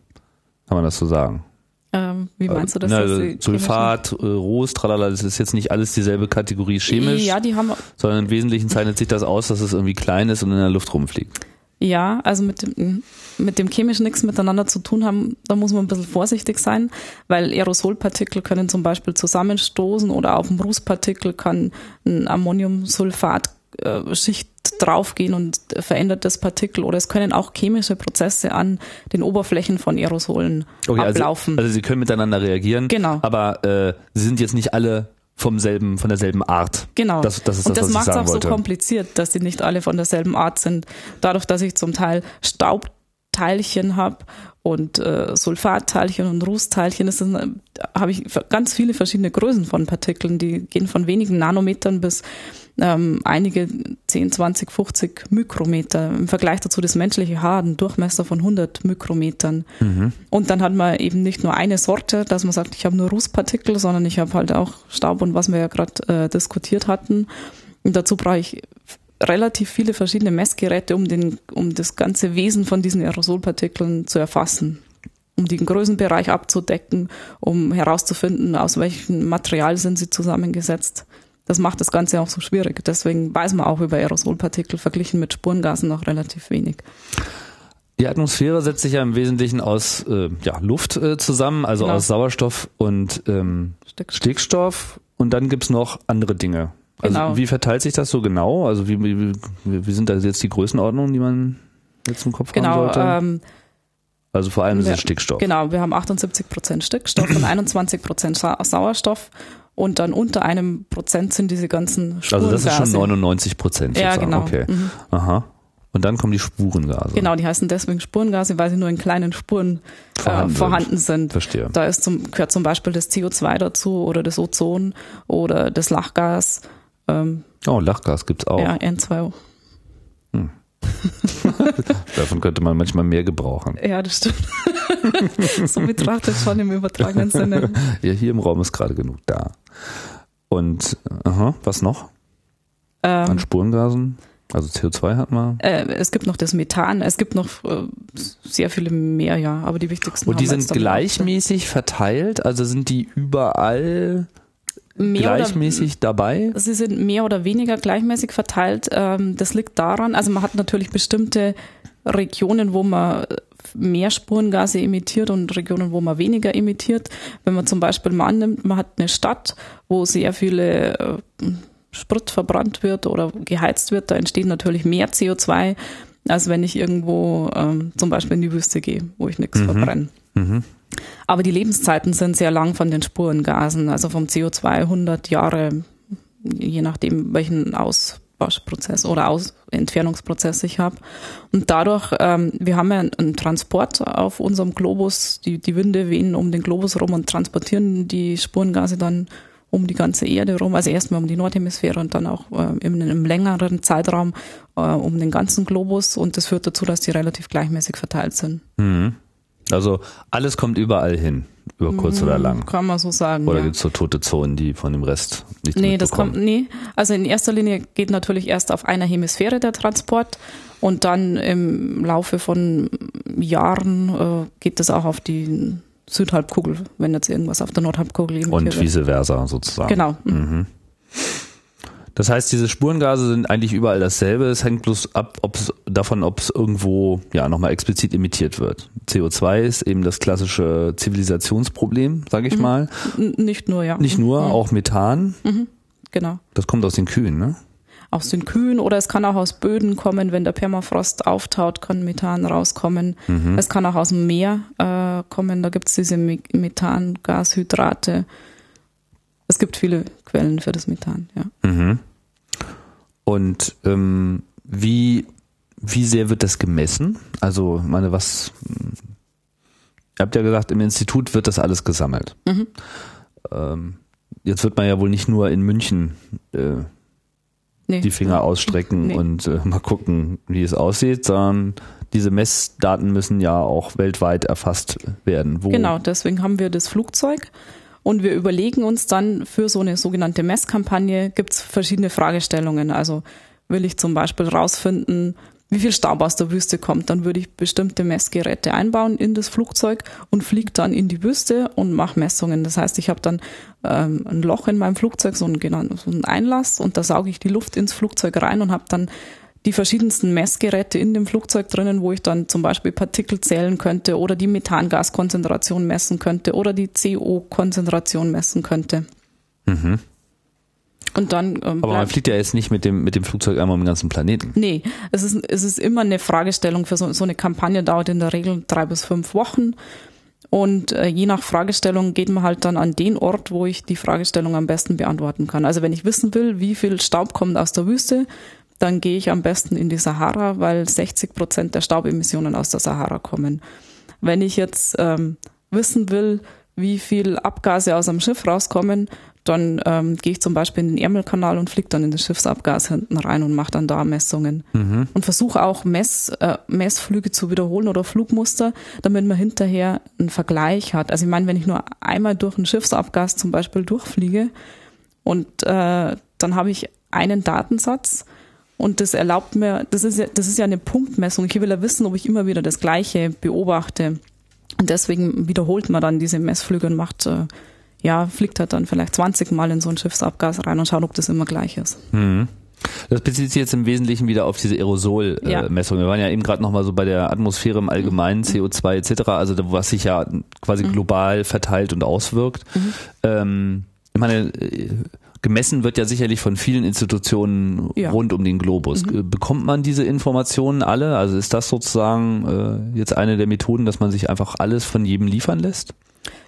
Speaker 1: Kann man das so sagen?
Speaker 2: ähm, wie meinst du das?
Speaker 1: Na, also Sulfat, äh, tralala, das ist jetzt nicht alles dieselbe Kategorie chemisch,
Speaker 2: Ja, die haben
Speaker 1: sondern im Wesentlichen zeichnet sich das aus, dass es irgendwie klein ist und in der Luft rumfliegt.
Speaker 2: Ja, also mit dem, mit dem chemisch nichts miteinander zu tun haben, da muss man ein bisschen vorsichtig sein, weil Aerosolpartikel können zum Beispiel zusammenstoßen oder auf dem Rußpartikel kann ein Ammoniumsulfat-Schicht draufgehen und verändert das Partikel oder es können auch chemische Prozesse an den Oberflächen von Aerosolen
Speaker 1: Okay, also,
Speaker 2: ablaufen.
Speaker 1: also sie können miteinander reagieren,
Speaker 2: Genau.
Speaker 1: aber äh, sie sind jetzt nicht alle vom selben, von derselben Art.
Speaker 2: Genau.
Speaker 1: Das, das ist
Speaker 2: und
Speaker 1: das,
Speaker 2: das
Speaker 1: was ich
Speaker 2: macht es auch
Speaker 1: wollte.
Speaker 2: so kompliziert, dass die nicht alle von derselben Art sind. Dadurch, dass ich zum Teil Staubteilchen habe und äh, Sulfatteilchen und Rußteilchen, das, da habe ich ganz viele verschiedene Größen von Partikeln. Die gehen von wenigen Nanometern bis ähm, einige 10, 20, 50 Mikrometer. Im Vergleich dazu das menschliche Haar einen Durchmesser von 100 Mikrometern.
Speaker 1: Mhm.
Speaker 2: Und dann hat man eben nicht nur eine Sorte, dass man sagt, ich habe nur Rußpartikel, sondern ich habe halt auch Staub und was wir ja gerade äh, diskutiert hatten. Und dazu brauche ich relativ viele verschiedene Messgeräte, um, den, um das ganze Wesen von diesen Aerosolpartikeln zu erfassen. Um den Größenbereich abzudecken, um herauszufinden, aus welchem Material sind sie zusammengesetzt. Das macht das Ganze auch so schwierig. Deswegen weiß man auch über Aerosolpartikel verglichen mit Spurengasen noch relativ wenig.
Speaker 1: Die Atmosphäre setzt sich ja im Wesentlichen aus äh, ja, Luft äh, zusammen, also
Speaker 2: Genau.
Speaker 1: aus Sauerstoff und ähm,
Speaker 2: Stickstoff.
Speaker 1: Stickstoff und dann gibt's noch andere Dinge. Also
Speaker 2: Genau.
Speaker 1: wie verteilt sich das so genau? Also wie, wie, wie sind da jetzt die Größenordnungen, die man jetzt im Kopf haben
Speaker 2: Genau,
Speaker 1: sollte?
Speaker 2: ähm,
Speaker 1: also vor allem ist es Stickstoff.
Speaker 2: genau, wir haben 78 Prozent Stickstoff und 21 Prozent Sa Sauerstoff und dann unter einem Prozent sind diese ganzen Spurengase.
Speaker 1: Also das ist schon 99 Prozent
Speaker 2: Ja,
Speaker 1: sozusagen.
Speaker 2: genau.
Speaker 1: Okay.
Speaker 2: Mhm.
Speaker 1: Aha. Und dann kommen die Spurengase.
Speaker 2: Genau, die heißen deswegen Spurengase, weil sie nur in kleinen Spuren
Speaker 1: Vorhanden
Speaker 2: äh,
Speaker 1: sind.
Speaker 2: vorhanden sind.
Speaker 1: Verstehe.
Speaker 2: Da ist zum, gehört zum Beispiel das CO2 dazu oder das Ozon oder das Lachgas, ähm,
Speaker 1: Oh, Lachgas gibt's auch.
Speaker 2: ja, N2O.
Speaker 1: Davon könnte man manchmal mehr gebrauchen.
Speaker 2: Ja, das stimmt. so betrachtet schon im übertragenen Sinne.
Speaker 1: Ja, hier im Raum ist gerade genug da. Und aha, was noch an
Speaker 2: Ähm,
Speaker 1: Spurengasen? Also CO2 hatten wir.
Speaker 2: äh, es gibt noch das Methan, es gibt noch äh, sehr viele mehr, ja, aber die wichtigsten
Speaker 1: Und die sind gleichmäßig verteilt, also sind die überall
Speaker 2: mehr oder,
Speaker 1: gleichmäßig dabei?
Speaker 2: Sie sind mehr oder weniger gleichmäßig verteilt. Ähm, das liegt daran, also man hat natürlich bestimmte Regionen, wo man mehr Spurengase emittiert und Regionen, wo man weniger emittiert. Wenn man zum Beispiel mal annimmt, man hat eine Stadt, wo sehr viele äh, Sprit verbrannt wird oder geheizt wird, da entsteht natürlich mehr CO2, als wenn ich irgendwo ähm, zum Beispiel in die Wüste gehe, wo ich nichts verbrenne.
Speaker 1: Mhm.
Speaker 2: Aber die Lebenszeiten sind sehr lang von den Spurengasen, also vom CO2 100 Jahre, je nachdem welchen Auswaschprozess oder Aus Entfernungsprozess ich habe. Und dadurch, ähm, wir haben ja einen Transport auf unserem Globus, die, die Winde wehen um den Globus rum und transportieren die Spurengase dann um die ganze Erde rum, also erstmal um die Nordhemisphäre und dann auch äh, in einem längeren Zeitraum äh, um den ganzen Globus und das führt dazu, dass die relativ gleichmäßig verteilt sind.
Speaker 1: Mhm. Also alles kommt überall hin, über kurz oder lang.
Speaker 2: Kann man so sagen.
Speaker 1: Oder
Speaker 2: ja.
Speaker 1: gibt's so tote Zonen, die von dem Rest nicht
Speaker 2: Nee, das kommt, nee. Also in erster Linie geht natürlich erst auf einer Hemisphäre der Transport und dann im Laufe von Jahren äh, geht das auch auf die Südhalbkugel, wenn jetzt irgendwas auf der Nordhalbkugel emittiert
Speaker 1: Und vice versa sozusagen.
Speaker 2: Genau.
Speaker 1: Mhm. Das heißt, diese Spurengase sind eigentlich überall dasselbe. Es hängt bloß ab ob's, davon, ob es irgendwo ja nochmal explizit emittiert wird. CO2 ist eben das klassische Zivilisationsproblem, sage ich
Speaker 2: Mhm.
Speaker 1: mal.
Speaker 2: Nicht nur, ja.
Speaker 1: Nicht nur,
Speaker 2: Mhm.
Speaker 1: auch Methan.
Speaker 2: Genau.
Speaker 1: Das kommt aus den Kühen, ne?
Speaker 2: Aus den Kühen oder es kann auch aus Böden kommen, wenn der Permafrost auftaut, kann Methan rauskommen.
Speaker 1: Mhm.
Speaker 2: Es kann auch aus dem Meer äh, kommen, da gibt es diese Me Methangashydrate. Es gibt viele Quellen für das Methan, ja.
Speaker 1: Mhm. Und ähm, wie, wie sehr wird das gemessen? Also, ich meine, was, ihr habt ja gesagt, im Institut wird das alles gesammelt.
Speaker 2: Mhm.
Speaker 1: Ähm, jetzt wird man ja wohl nicht nur in München äh,
Speaker 2: Nee.
Speaker 1: die Finger ausstrecken
Speaker 2: Nee.
Speaker 1: und äh, mal gucken, wie es aussieht, sondern diese Messdaten müssen ja auch weltweit erfasst werden. Wo,
Speaker 2: Genau, deswegen haben wir das Flugzeug und wir überlegen uns dann für so eine sogenannte Messkampagne gibt es verschiedene Fragestellungen. Also will ich zum Beispiel rausfinden, wie viel Staub aus der Wüste kommt, dann würde ich bestimmte Messgeräte einbauen in das Flugzeug und fliege dann in die Wüste und mache Messungen. Das heißt, ich habe dann ähm, ein Loch in meinem Flugzeug, so einen, so einen Einlass und da sauge ich die Luft ins Flugzeug rein und habe dann die verschiedensten Messgeräte in dem Flugzeug drinnen, wo ich dann zum Beispiel Partikel zählen könnte oder die Methangaskonzentration messen könnte oder die CO-Konzentration messen könnte.
Speaker 1: Mhm.
Speaker 2: Und dann ähm,
Speaker 1: Aber man fliegt ja jetzt nicht mit dem, mit dem Flugzeug einmal um den ganzen Planeten.
Speaker 2: nee, es ist, es ist immer eine Fragestellung für so, so eine Kampagne, dauert in der Regel drei bis fünf Wochen. Und äh, je nach Fragestellung geht man halt dann an den Ort, wo ich die Fragestellung am besten beantworten kann. Also wenn ich wissen will, wie viel Staub kommt aus der Wüste, dann gehe ich am besten in die Sahara, weil 60 Prozent der Staubemissionen aus der Sahara kommen. Wenn ich jetzt ähm, wissen will, wie viel Abgase aus einem Schiff rauskommen, dann ähm, gehe ich zum Beispiel in den Ärmelkanal und fliege dann in das Schiffsabgas hinten rein und mache dann da Messungen. Und versuche auch Mess, äh, Messflüge zu wiederholen oder Flugmuster, damit man hinterher einen Vergleich hat. Also ich meine, wenn ich nur einmal durch ein Schiffsabgas zum Beispiel durchfliege und äh, dann habe ich einen Datensatz und das erlaubt mir, das ist ja, das ist ja eine Punktmessung. Ich will ja wissen, ob ich immer wieder das Gleiche beobachte. Und deswegen wiederholt man dann diese Messflüge und macht, äh, ja, fliegt halt dann vielleicht 20 Mal in so ein Schiffsabgas rein und schaut, ob das immer gleich ist.
Speaker 1: Mhm. Das bezieht sich jetzt im Wesentlichen wieder auf diese Aerosolmessung. Äh, Wir waren ja eben gerade nochmal so bei der Atmosphäre im Allgemeinen, mhm. CO2 etc., also was sich ja quasi mhm. global verteilt und auswirkt. Mhm. Ähm, ich meine, äh, gemessen wird ja sicherlich von vielen Institutionen ja. rund um den Globus. Mhm. Äh, bekommt man diese Informationen alle? Also ist das sozusagen äh, jetzt eine der Methoden, dass man sich einfach alles von jedem liefern lässt?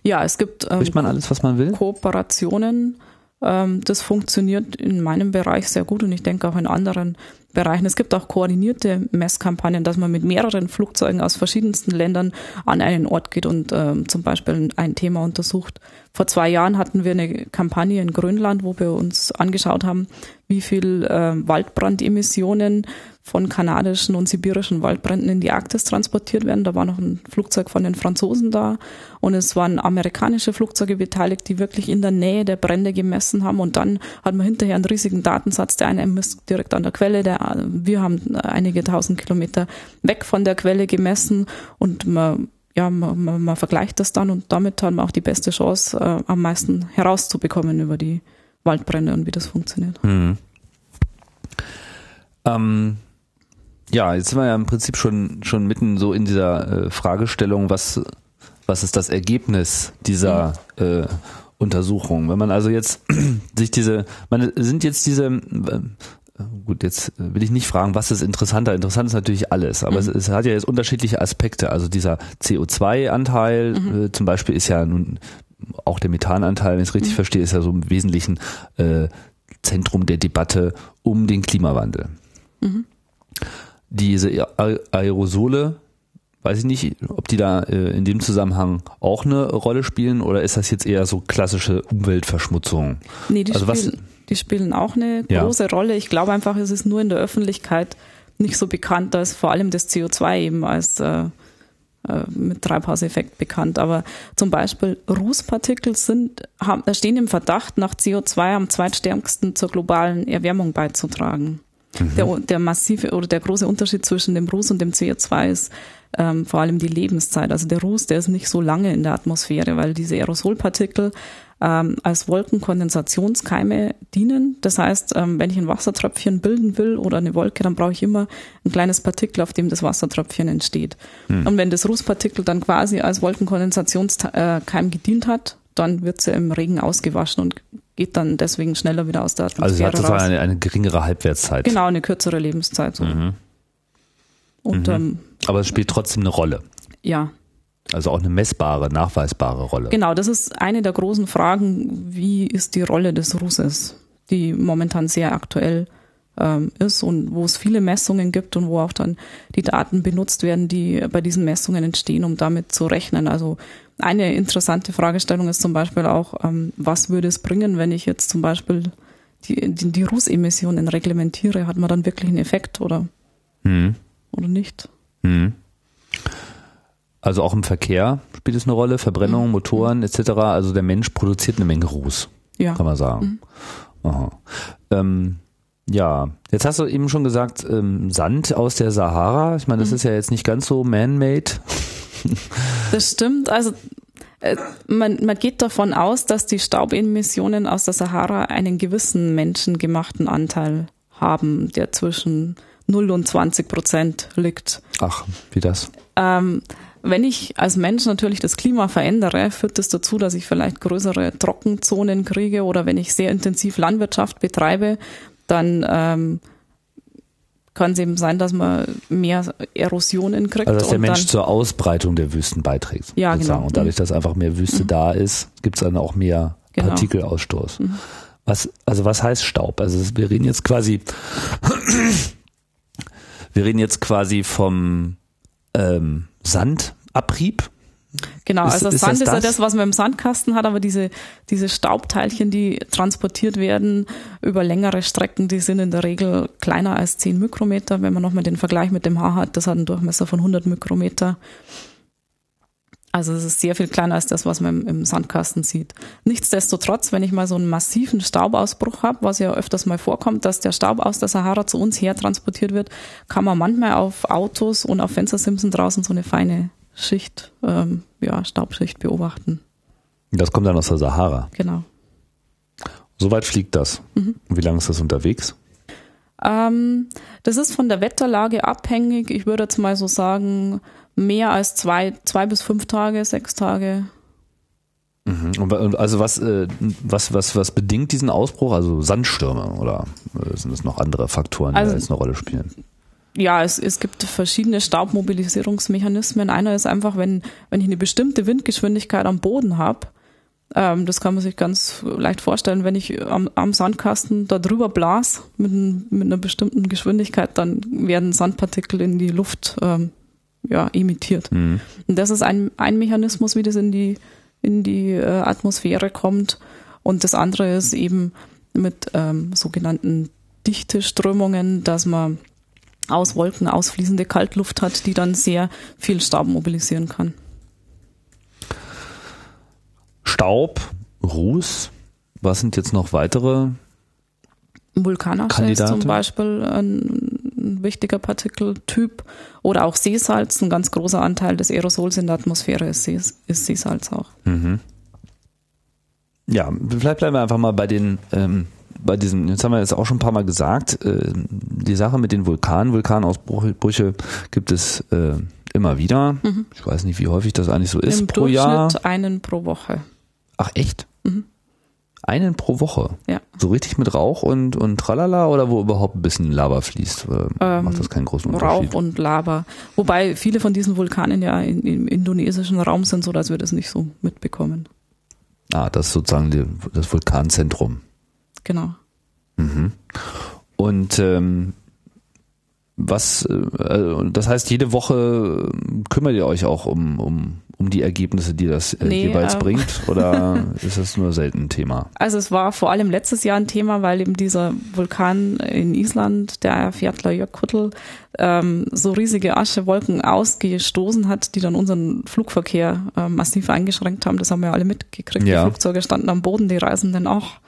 Speaker 2: Ja, es gibt
Speaker 1: ähm, man alles, was man will?
Speaker 2: Kooperationen. Ähm, das funktioniert in meinem Bereich sehr gut und ich denke auch in anderen Bereichen. Es gibt auch koordinierte Messkampagnen, dass man mit mehreren Flugzeugen aus verschiedensten Ländern an einen Ort geht und ähm, zum Beispiel ein Thema untersucht. Vor zwei Jahren hatten wir eine Kampagne in Grönland, wo wir uns angeschaut haben, wie viel äh, Waldbrandemissionen von kanadischen und sibirischen Waldbränden in die Arktis transportiert werden. Da war noch ein Flugzeug von den Franzosen da und es waren amerikanische Flugzeuge beteiligt, die wirklich in der Nähe der Brände gemessen haben und dann hat man hinterher einen riesigen Datensatz. Der eine misst direkt an der Quelle, der, wir haben einige tausend Kilometer weg von der Quelle gemessen und man ja, man, man, man vergleicht das dann und damit haben wir auch die beste Chance, äh, am meisten herauszubekommen über die Waldbrände und wie das funktioniert. Mhm.
Speaker 1: Ähm, ja, jetzt sind wir ja im Prinzip schon, schon mitten so in dieser äh, Fragestellung, was, was ist das Ergebnis dieser mhm. äh, Untersuchung? Wenn man also jetzt sich diese, man sind jetzt diese, äh, gut, jetzt will ich nicht fragen, was ist interessanter. Interessant ist natürlich alles, aber mhm. es, es, hat ja jetzt unterschiedliche Aspekte. Also dieser CO2-Anteil mhm. äh, zum Beispiel ist ja nun auch der Methananteil, wenn ich es richtig mhm. verstehe, ist ja so im Wesentlichen äh, Zentrum der Debatte um den Klimawandel. Diese Aerosole, weiß ich nicht, ob die da äh, in dem Zusammenhang auch eine Rolle spielen oder ist das jetzt eher so klassische Umweltverschmutzung?
Speaker 2: Nee, die, also spielen, die spielen auch eine große ja. Rolle. Ich glaube einfach, es ist nur in der Öffentlichkeit nicht so bekannt, dass vor allem das CO2 eben als äh, äh, mit Treibhauseffekt bekannt. Aber zum Beispiel Rußpartikel sind, haben, stehen im Verdacht, nach CO2 am zweitstärksten zur globalen Erwärmung beizutragen. Mhm. Der, der massive oder der große Unterschied zwischen dem Ruß und dem CO2 ist ähm, vor allem die Lebenszeit. Also der Ruß, der ist nicht so lange in der Atmosphäre, weil diese Aerosolpartikel ähm, als Wolkenkondensationskeime dienen. Das heißt, ähm, wenn ich ein Wassertröpfchen bilden will oder eine Wolke, dann brauche ich immer ein kleines Partikel, auf dem das Wassertröpfchen entsteht. Mhm. Und wenn das Rußpartikel dann quasi als Wolkenkondensationskeim gedient hat, dann wird sie im Regen ausgewaschen und geht dann deswegen schneller wieder aus der Atmosphäre
Speaker 1: Also sie hat sozusagen eine, eine, geringere Halbwertszeit.
Speaker 2: Genau, eine kürzere Lebenszeit. So. Mhm.
Speaker 1: Und, mhm. Ähm, Aber es spielt trotzdem eine Rolle.
Speaker 2: Ja.
Speaker 1: Also auch eine messbare, nachweisbare Rolle.
Speaker 2: Genau, das ist eine der großen Fragen, wie ist die Rolle des Russes, die momentan sehr aktuell ähm, ist und wo es viele Messungen gibt und wo auch dann die Daten benutzt werden, die bei diesen Messungen entstehen, um damit zu rechnen. Also eine interessante Fragestellung ist zum Beispiel auch, ähm, was würde es bringen, wenn ich jetzt zum Beispiel die, die, die Rußemissionen reglementiere? Hat man dann wirklich einen Effekt oder, mhm. oder nicht? Mhm.
Speaker 1: Also auch im Verkehr spielt es eine Rolle, Verbrennung, mhm. Motoren etc. Also der Mensch produziert eine Menge Ruß, ja. kann man sagen. Mhm. Ähm, ja, jetzt hast du eben schon gesagt, ähm, Sand aus der Sahara. Ich meine, das mhm. ist ja jetzt nicht ganz so man-made.
Speaker 2: Das stimmt. Also äh, man, man geht davon aus, dass die Staubemissionen aus der Sahara einen gewissen menschengemachten Anteil haben, der zwischen 0 und 20 Prozent liegt.
Speaker 1: Ach, wie das?
Speaker 2: Ähm, wenn ich als Mensch natürlich das Klima verändere, führt das dazu, dass ich vielleicht größere Trockenzonen kriege oder wenn ich sehr intensiv Landwirtschaft betreibe, dann ähm, kann es eben sein, dass man mehr Erosionen kriegt.
Speaker 1: Also dass der Mensch zur Ausbreitung der Wüsten beiträgt.
Speaker 2: Ja, sozusagen. genau.
Speaker 1: Und dadurch, dass einfach mehr Wüste mhm. da ist, gibt es dann auch mehr genau. Partikelausstoß. Mhm. Was, also was heißt Staub? Also wir reden jetzt quasi, wir reden jetzt quasi vom ähm, Sandabrieb,
Speaker 2: Genau, ist, also ist Sand ist ja das, was man im Sandkasten hat, aber diese, diese Staubteilchen, die transportiert werden über längere Strecken, die sind in der Regel kleiner als 10 Mikrometer. Wenn man nochmal den Vergleich mit dem Haar hat, das hat einen Durchmesser von 100 Mikrometer. Also es ist sehr viel kleiner als das, was man im, im Sandkasten sieht. Nichtsdestotrotz, wenn ich mal so einen massiven Staubausbruch habe, was ja öfters mal vorkommt, dass der Staub aus der Sahara zu uns her transportiert wird, kann man manchmal auf Autos und auf Fenstersimsen draußen so eine feine Schicht, ähm, ja, Staubschicht beobachten.
Speaker 1: Das kommt dann aus der Sahara.
Speaker 2: Genau.
Speaker 1: Soweit fliegt das. Mhm. Wie lange ist das unterwegs?
Speaker 2: Ähm, das ist von der Wetterlage abhängig. Ich würde jetzt mal so sagen, mehr als zwei, zwei bis fünf Tage, sechs Tage.
Speaker 1: Mhm. Also was, äh, was, was, was bedingt diesen Ausbruch? Also Sandstürme oder äh, sind es noch andere Faktoren, die also, da jetzt eine Rolle spielen?
Speaker 2: Ja, es, es gibt verschiedene Staubmobilisierungsmechanismen. Einer ist einfach, wenn, wenn ich eine bestimmte Windgeschwindigkeit am Boden habe, ähm, das kann man sich ganz leicht vorstellen, wenn ich am, am Sandkasten da drüber blas mit, mit einer bestimmten Geschwindigkeit, dann werden Sandpartikel in die Luft ähm, ja, emittiert. Mhm. Und das ist ein, ein Mechanismus, wie das in die, in die äh, Atmosphäre kommt. Und das andere ist eben mit ähm, sogenannten Dichteströmungen, dass man aus Wolken ausfließende Kaltluft hat, die dann sehr viel Staub mobilisieren kann.
Speaker 1: Staub, Ruß, was sind jetzt noch weitere
Speaker 2: Vulkanasche ist zum Beispiel ein, wichtiger Partikeltyp oder auch Seesalz, ein ganz großer Anteil des Aerosols in der Atmosphäre ist, Sees, ist Seesalz auch. Mhm.
Speaker 1: Ja, vielleicht bleiben wir einfach mal bei den ähm, bei diesem, jetzt haben wir jetzt auch schon ein paar Mal gesagt, äh, die Sache mit den Vulkanen, Vulkanausbrüche gibt es äh, immer wieder. Mhm. Ich weiß nicht, wie häufig das eigentlich so ist
Speaker 2: Im pro Jahr. einen pro Woche.
Speaker 1: Ach echt? Mhm. Einen pro Woche?
Speaker 2: Ja.
Speaker 1: So richtig mit Rauch und, und Tralala oder wo überhaupt ein bisschen Lava fließt? Ähm, macht das keinen großen Unterschied?
Speaker 2: Rauch und Lava. Wobei viele von diesen Vulkanen ja in, im indonesischen Raum sind, so dass wir das nicht so mitbekommen.
Speaker 1: Ah, das ist sozusagen die, das Vulkanzentrum.
Speaker 2: Genau.
Speaker 1: Mhm. Und ähm, was, äh, das heißt, jede Woche kümmert ihr euch auch um, um, um die Ergebnisse, die das äh, nee, jeweils ähm, bringt? Oder ist das nur selten ein Thema?
Speaker 2: Also es war vor allem letztes Jahr ein Thema, weil eben dieser Vulkan in Island, der Fjallajökull, ähm, so riesige Aschewolken ausgestoßen hat, die dann unseren Flugverkehr äh, massiv eingeschränkt haben. Das haben wir alle mitgekriegt. Ja. Die Flugzeuge standen am Boden, die Reisenden auch.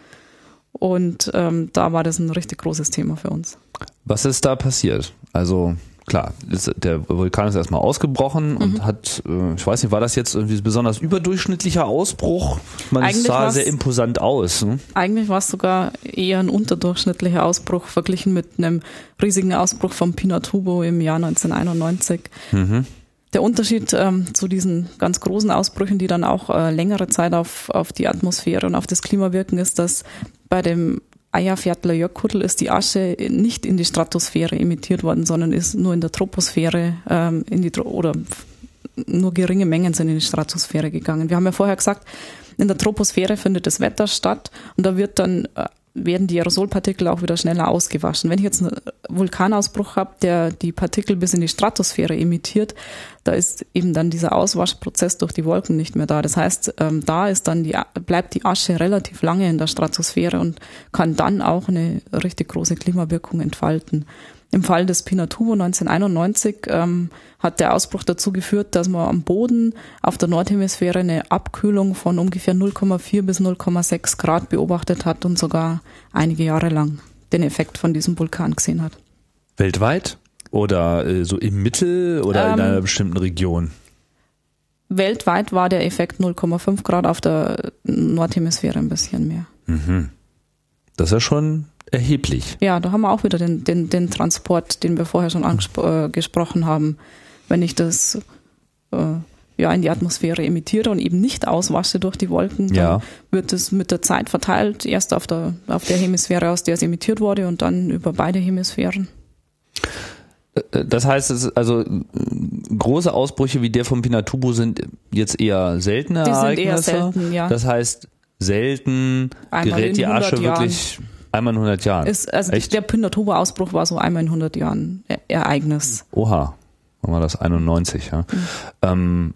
Speaker 2: Und ähm, da war das ein richtig großes Thema für uns.
Speaker 1: Was ist da passiert? Also klar, ist, der Vulkan ist erstmal ausgebrochen und mhm. hat, äh, ich weiß nicht, war das jetzt irgendwie besonders überdurchschnittlicher Ausbruch? Man eigentlich sah sehr imposant aus. Ne?
Speaker 2: Eigentlich war es sogar eher ein unterdurchschnittlicher Ausbruch verglichen mit einem riesigen Ausbruch vom Pinatubo im Jahr 1991. Mhm. Der Unterschied ähm, zu diesen ganz großen Ausbrüchen, die dann auch äh, längere Zeit auf, auf die Atmosphäre und auf das Klima wirken, ist, dass bei dem Eyjafjallajökull ist die Asche nicht in die Stratosphäre emittiert worden, sondern ist nur in der Troposphäre ähm, in die oder nur geringe Mengen sind in die Stratosphäre gegangen. Wir haben ja vorher gesagt, in der Troposphäre findet das Wetter statt und da wird dann äh, werden die Aerosolpartikel auch wieder schneller ausgewaschen. Wenn ich jetzt einen Vulkanausbruch habe, der die Partikel bis in die Stratosphäre emittiert, da ist eben dann dieser Auswaschprozess durch die Wolken nicht mehr da. Das heißt, ähm, da ist dann die, bleibt die Asche relativ lange in der Stratosphäre und kann dann auch eine richtig große Klimawirkung entfalten. Im Fall des Pinatubo 1991 ähm, hat der Ausbruch dazu geführt, dass man am Boden auf der Nordhemisphäre eine Abkühlung von ungefähr 0,4 bis 0,6 Grad beobachtet hat und sogar einige Jahre lang den Effekt von diesem Vulkan gesehen hat.
Speaker 1: Weltweit oder äh, so im Mittel oder ähm, in einer bestimmten Region?
Speaker 2: Weltweit war der Effekt 0,5 Grad, auf der Nordhemisphäre ein bisschen mehr.
Speaker 1: Mhm. Das ist ja schon erheblich.
Speaker 2: Ja, da haben wir auch wieder den, den, den Transport, den wir vorher schon angesprochen äh, haben. Wenn ich das äh, ja in die Atmosphäre emittiere und eben nicht auswasche durch die Wolken, dann ja. wird es mit der Zeit verteilt, erst auf der, auf der Hemisphäre, aus der es emittiert wurde und dann über beide Hemisphären.
Speaker 1: Äh, das heißt, also große Ausbrüche wie der vom Pinatubo sind jetzt eher seltene
Speaker 2: die
Speaker 1: Ereignisse.
Speaker 2: Sind eher selten, ja.
Speaker 1: Das heißt, selten Einmal gerät die Asche wirklich Einmal in 100 Jahren.
Speaker 2: Ist, also Echt? der Pinatubo-Ausbruch war so einmal in 100 Jahren e Ereignis.
Speaker 1: Oha, dann war das 91, ja. Mhm. Ähm,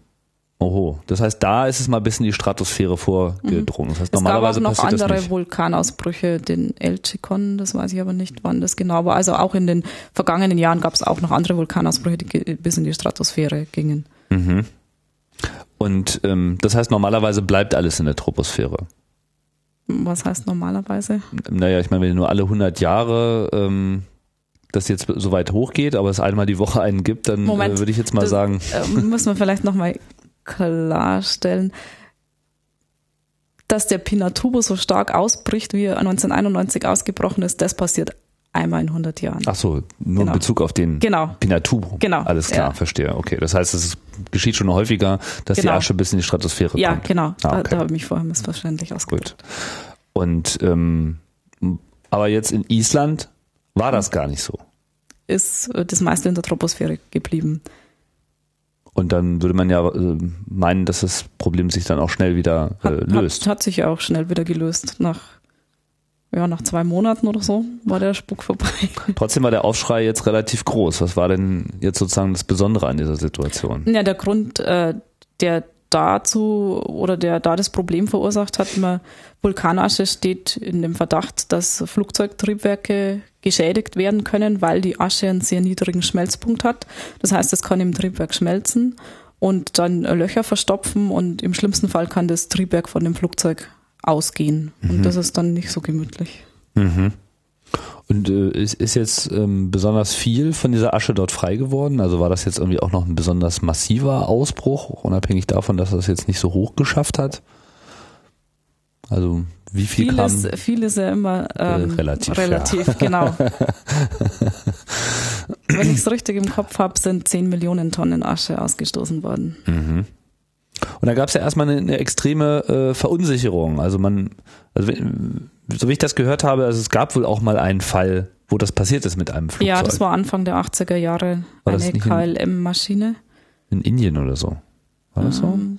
Speaker 1: Oho, das heißt, da ist es mal bis in die Stratosphäre vorgedrungen. Das heißt,
Speaker 2: es
Speaker 1: normalerweise
Speaker 2: gab auch noch andere
Speaker 1: Vulkanausbrüche,
Speaker 2: den El Chicon, das weiß ich aber nicht, wann das genau war. Also auch in den vergangenen Jahren gab es auch noch andere Vulkanausbrüche, die bis in die Stratosphäre gingen.
Speaker 1: Mhm. Und ähm, das heißt, normalerweise bleibt alles in der Troposphäre.
Speaker 2: Was heißt normalerweise?
Speaker 1: Naja, ich meine, wenn nur alle 100 Jahre ähm, das jetzt so weit hochgeht, aber es einmal die Woche einen gibt, dann äh, würde ich jetzt mal sagen.
Speaker 2: Äh, muss man vielleicht nochmal klarstellen, dass der Pinatubo so stark ausbricht, wie er 1991 ausgebrochen ist, das passiert einmal in 100 Jahren.
Speaker 1: Ach so, nur
Speaker 2: Genau.
Speaker 1: in Bezug auf den
Speaker 2: Genau.
Speaker 1: Pinatu.
Speaker 2: Genau,
Speaker 1: Alles klar,
Speaker 2: ja.
Speaker 1: verstehe. Okay, das heißt, es geschieht schon häufiger, dass die
Speaker 2: Genau.
Speaker 1: Asche bis in die Stratosphäre
Speaker 2: Ja,
Speaker 1: kommt.
Speaker 2: genau.
Speaker 1: Ah,
Speaker 2: Da,
Speaker 1: okay.
Speaker 2: da habe ich mich vorher missverständlich ausgedrückt.
Speaker 1: Gut. Und ähm, aber jetzt in Island war das gar nicht so.
Speaker 2: Ist äh, das meiste in der Troposphäre geblieben.
Speaker 1: Und dann würde man ja äh, meinen, dass das Problem sich dann auch schnell wieder äh,
Speaker 2: Hat,
Speaker 1: löst.
Speaker 2: Hat, hat sich ja auch schnell wieder gelöst. Nach, ja, nach zwei Monaten oder so war der Spuk vorbei.
Speaker 1: Trotzdem war der Aufschrei jetzt relativ groß. Was war denn jetzt sozusagen das Besondere an dieser Situation?
Speaker 2: Ja, der Grund, äh, der dazu oder der da das Problem verursacht hat, man, Vulkanasche steht in dem Verdacht, dass Flugzeugtriebwerke geschädigt werden können, weil die Asche einen sehr niedrigen Schmelzpunkt hat. Das heißt, es kann im Triebwerk schmelzen und dann Löcher verstopfen und im schlimmsten Fall kann das Triebwerk von dem Flugzeug ausgehen. Und das ist dann nicht so gemütlich.
Speaker 1: Mhm. Und äh, ist, ist jetzt ähm, besonders viel von dieser Asche dort frei geworden? Also war das jetzt irgendwie auch noch ein besonders massiver Ausbruch, unabhängig davon, dass das jetzt nicht so hoch geschafft hat? Also wie viel
Speaker 2: Vieles,
Speaker 1: kam?
Speaker 2: viel ist ja immer ähm,
Speaker 1: Äh, relativ,
Speaker 2: relativ genau. Wenn ich es richtig im Kopf habe, sind 10 Millionen Tonnen Asche ausgestoßen worden.
Speaker 1: Mhm. Und da gab es ja erstmal eine, eine extreme äh, Verunsicherung. Also man, also wenn- so wie ich das gehört habe, also es gab wohl auch mal einen Fall, wo das passiert ist mit einem Flugzeug
Speaker 2: Ja, das war Anfang der 80er Jahre
Speaker 1: War
Speaker 2: eine KLM-Maschine.
Speaker 1: in Indien oder so. War das so?
Speaker 2: Ähm,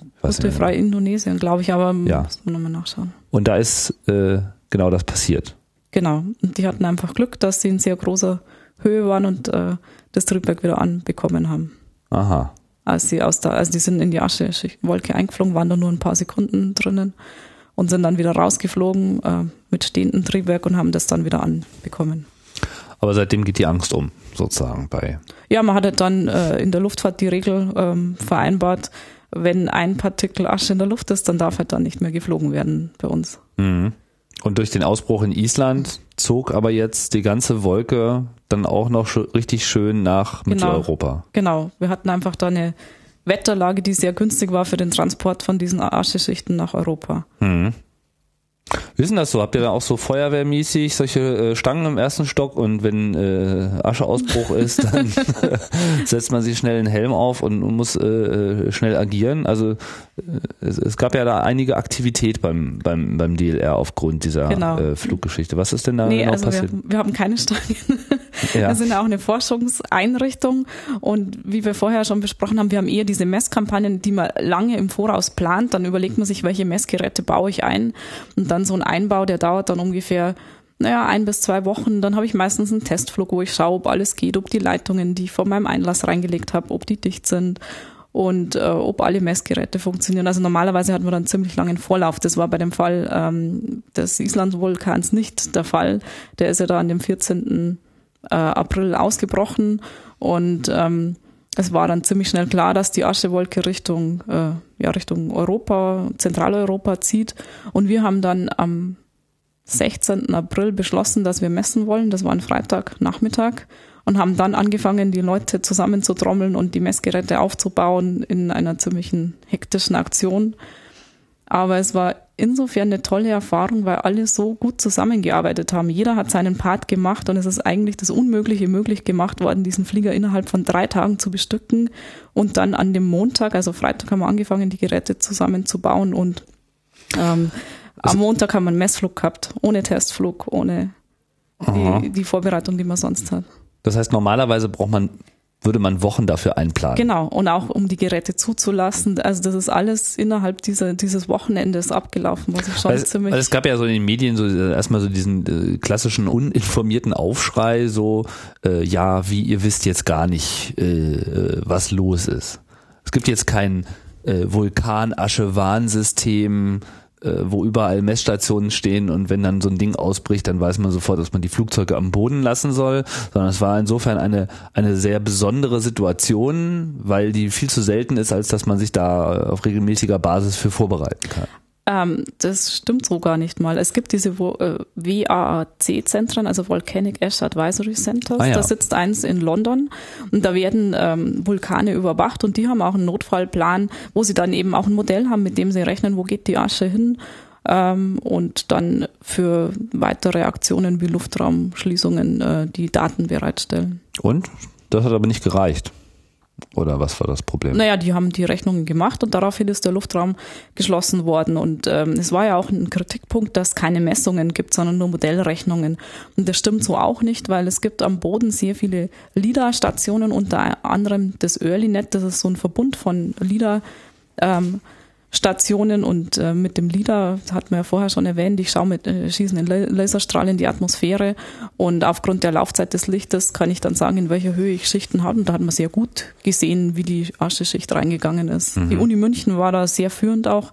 Speaker 2: frei Indonesien, glaube ich, aber
Speaker 1: Ja.
Speaker 2: muss man nochmal nachschauen.
Speaker 1: Und da ist äh, genau das passiert.
Speaker 2: Genau. Und die hatten einfach Glück, dass sie in sehr großer Höhe waren und äh, das Triebwerk wieder anbekommen haben.
Speaker 1: Aha.
Speaker 2: als sie aus der, also die sind in die Aschewolke eingeflogen, waren da nur ein paar Sekunden drinnen und sind dann wieder rausgeflogen äh, mit stehendem Triebwerk und haben das dann wieder anbekommen.
Speaker 1: Aber seitdem geht die Angst um, sozusagen bei.
Speaker 2: Ja, man hat halt dann äh, in der Luftfahrt die Regel ähm, vereinbart, wenn ein Partikel Asche in der Luft ist, dann darf halt dann nicht mehr geflogen werden bei uns.
Speaker 1: Mhm. Und durch den Ausbruch in Island zog aber jetzt die ganze Wolke dann auch noch sch richtig schön nach
Speaker 2: Genau.
Speaker 1: Mitteleuropa.
Speaker 2: Genau, wir hatten einfach da eine Wetterlage, die sehr günstig war für den Transport von diesen Ascheschichten nach Europa.
Speaker 1: Mhm. Wie ist denn das so? Habt ihr da auch so feuerwehrmäßig solche äh, Stangen im ersten Stock und wenn äh, Ascheausbruch ist, dann setzt man sich schnell einen Helm auf und muss äh, äh, schnell agieren? Also äh, es, es gab ja da einige Aktivität beim, beim, beim DLR aufgrund dieser
Speaker 2: Genau.
Speaker 1: äh, Fluggeschichte. Was ist denn da
Speaker 2: Nee,
Speaker 1: genau
Speaker 2: also wir,
Speaker 1: passiert?
Speaker 2: wir haben keine Stangen.
Speaker 1: Ja.
Speaker 2: Wir sind auch eine Forschungseinrichtung und wie wir vorher schon besprochen haben, wir haben eher diese Messkampagnen, die man lange im Voraus plant. Dann überlegt man sich, welche Messgeräte baue ich ein und dann so ein Einbau, der dauert dann ungefähr naja, ein bis zwei Wochen. Dann habe ich meistens einen Testflug, wo ich schaue, ob alles geht, ob die Leitungen, die ich vor meinem Einlass reingelegt habe, ob die dicht sind und äh, ob alle Messgeräte funktionieren. Also normalerweise hatten wir dann ziemlich langen Vorlauf. Das war bei dem Fall ähm, des Islandvulkans nicht der Fall. Der ist ja da an dem 14. Äh, April ausgebrochen und ähm, es war dann ziemlich schnell klar, dass die Aschewolke Richtung, äh, ja, Richtung Europa, Zentraleuropa zieht. Und wir haben dann am 16. April beschlossen, dass wir messen wollen. Das war ein Freitagnachmittag und haben dann angefangen, die Leute zusammenzutrommeln und die Messgeräte aufzubauen in einer ziemlichen hektischen Aktion. Aber es war insofern eine tolle Erfahrung, weil alle so gut zusammengearbeitet haben. Jeder hat seinen Part gemacht und es ist eigentlich das Unmögliche möglich gemacht worden, diesen Flieger innerhalb von drei Tagen zu bestücken. Und dann an dem Montag, also Freitag, haben wir angefangen, die Geräte zusammenzubauen und ähm, am Montag haben wir einen Messflug gehabt, ohne Testflug, ohne die, die Vorbereitung, die man sonst hat.
Speaker 1: Das heißt, normalerweise braucht man, würde man Wochen dafür einplanen.
Speaker 2: Genau, und auch um die Geräte zuzulassen. Also das ist alles innerhalb dieser, dieses Wochenendes abgelaufen, was ich schon
Speaker 1: Weil,
Speaker 2: ziemlich...
Speaker 1: weil es gab ja so in den Medien so äh, erstmal so diesen äh, klassischen uninformierten Aufschrei, so äh, ja, wie ihr wisst jetzt gar nicht, äh, äh, was los ist. Es gibt jetzt kein äh, Vulkanasche-Warnsystem, wo überall Messstationen stehen und wenn dann so ein Ding ausbricht, dann weiß man sofort, dass man die Flugzeuge am Boden lassen soll, sondern es war insofern eine, eine sehr besondere Situation, weil die viel zu selten ist, als dass man sich da auf regelmäßiger Basis für vorbereiten kann.
Speaker 2: Ähm, das stimmt so gar nicht mal. Es gibt diese Wo- äh, WAAC-Zentren, also Volcanic Ash Advisory Centers.
Speaker 1: Ah, ja.
Speaker 2: Da sitzt eins in London und da werden ähm, Vulkane überwacht und die haben auch einen Notfallplan, wo sie dann eben auch ein Modell haben, mit dem sie rechnen, wo geht die Asche hin. ähm, und dann für weitere Aktionen wie Luftraumschließungen äh, die Daten bereitstellen.
Speaker 1: Und? Das hat aber nicht gereicht. Oder was war das Problem?
Speaker 2: Naja, die haben die Rechnungen gemacht und daraufhin ist der Luftraum geschlossen worden. Und ähm, es war ja auch ein Kritikpunkt, dass es keine Messungen gibt, sondern nur Modellrechnungen. Und das stimmt so auch nicht, weil es gibt am Boden sehr viele LIDAR-Stationen, unter anderem das EarlyNet, das ist so ein Verbund von LIDAR. Ähm, Stationen und äh, mit dem LIDAR, das hat man ja vorher schon erwähnt, ich schaue mit äh, schießenden Laserstrahl in die Atmosphäre und aufgrund der Laufzeit des Lichtes kann ich dann sagen, in welcher Höhe ich Schichten habe und da hat man sehr gut gesehen, wie die Ascheschicht reingegangen ist. Mhm. Die Uni München war da sehr führend auch.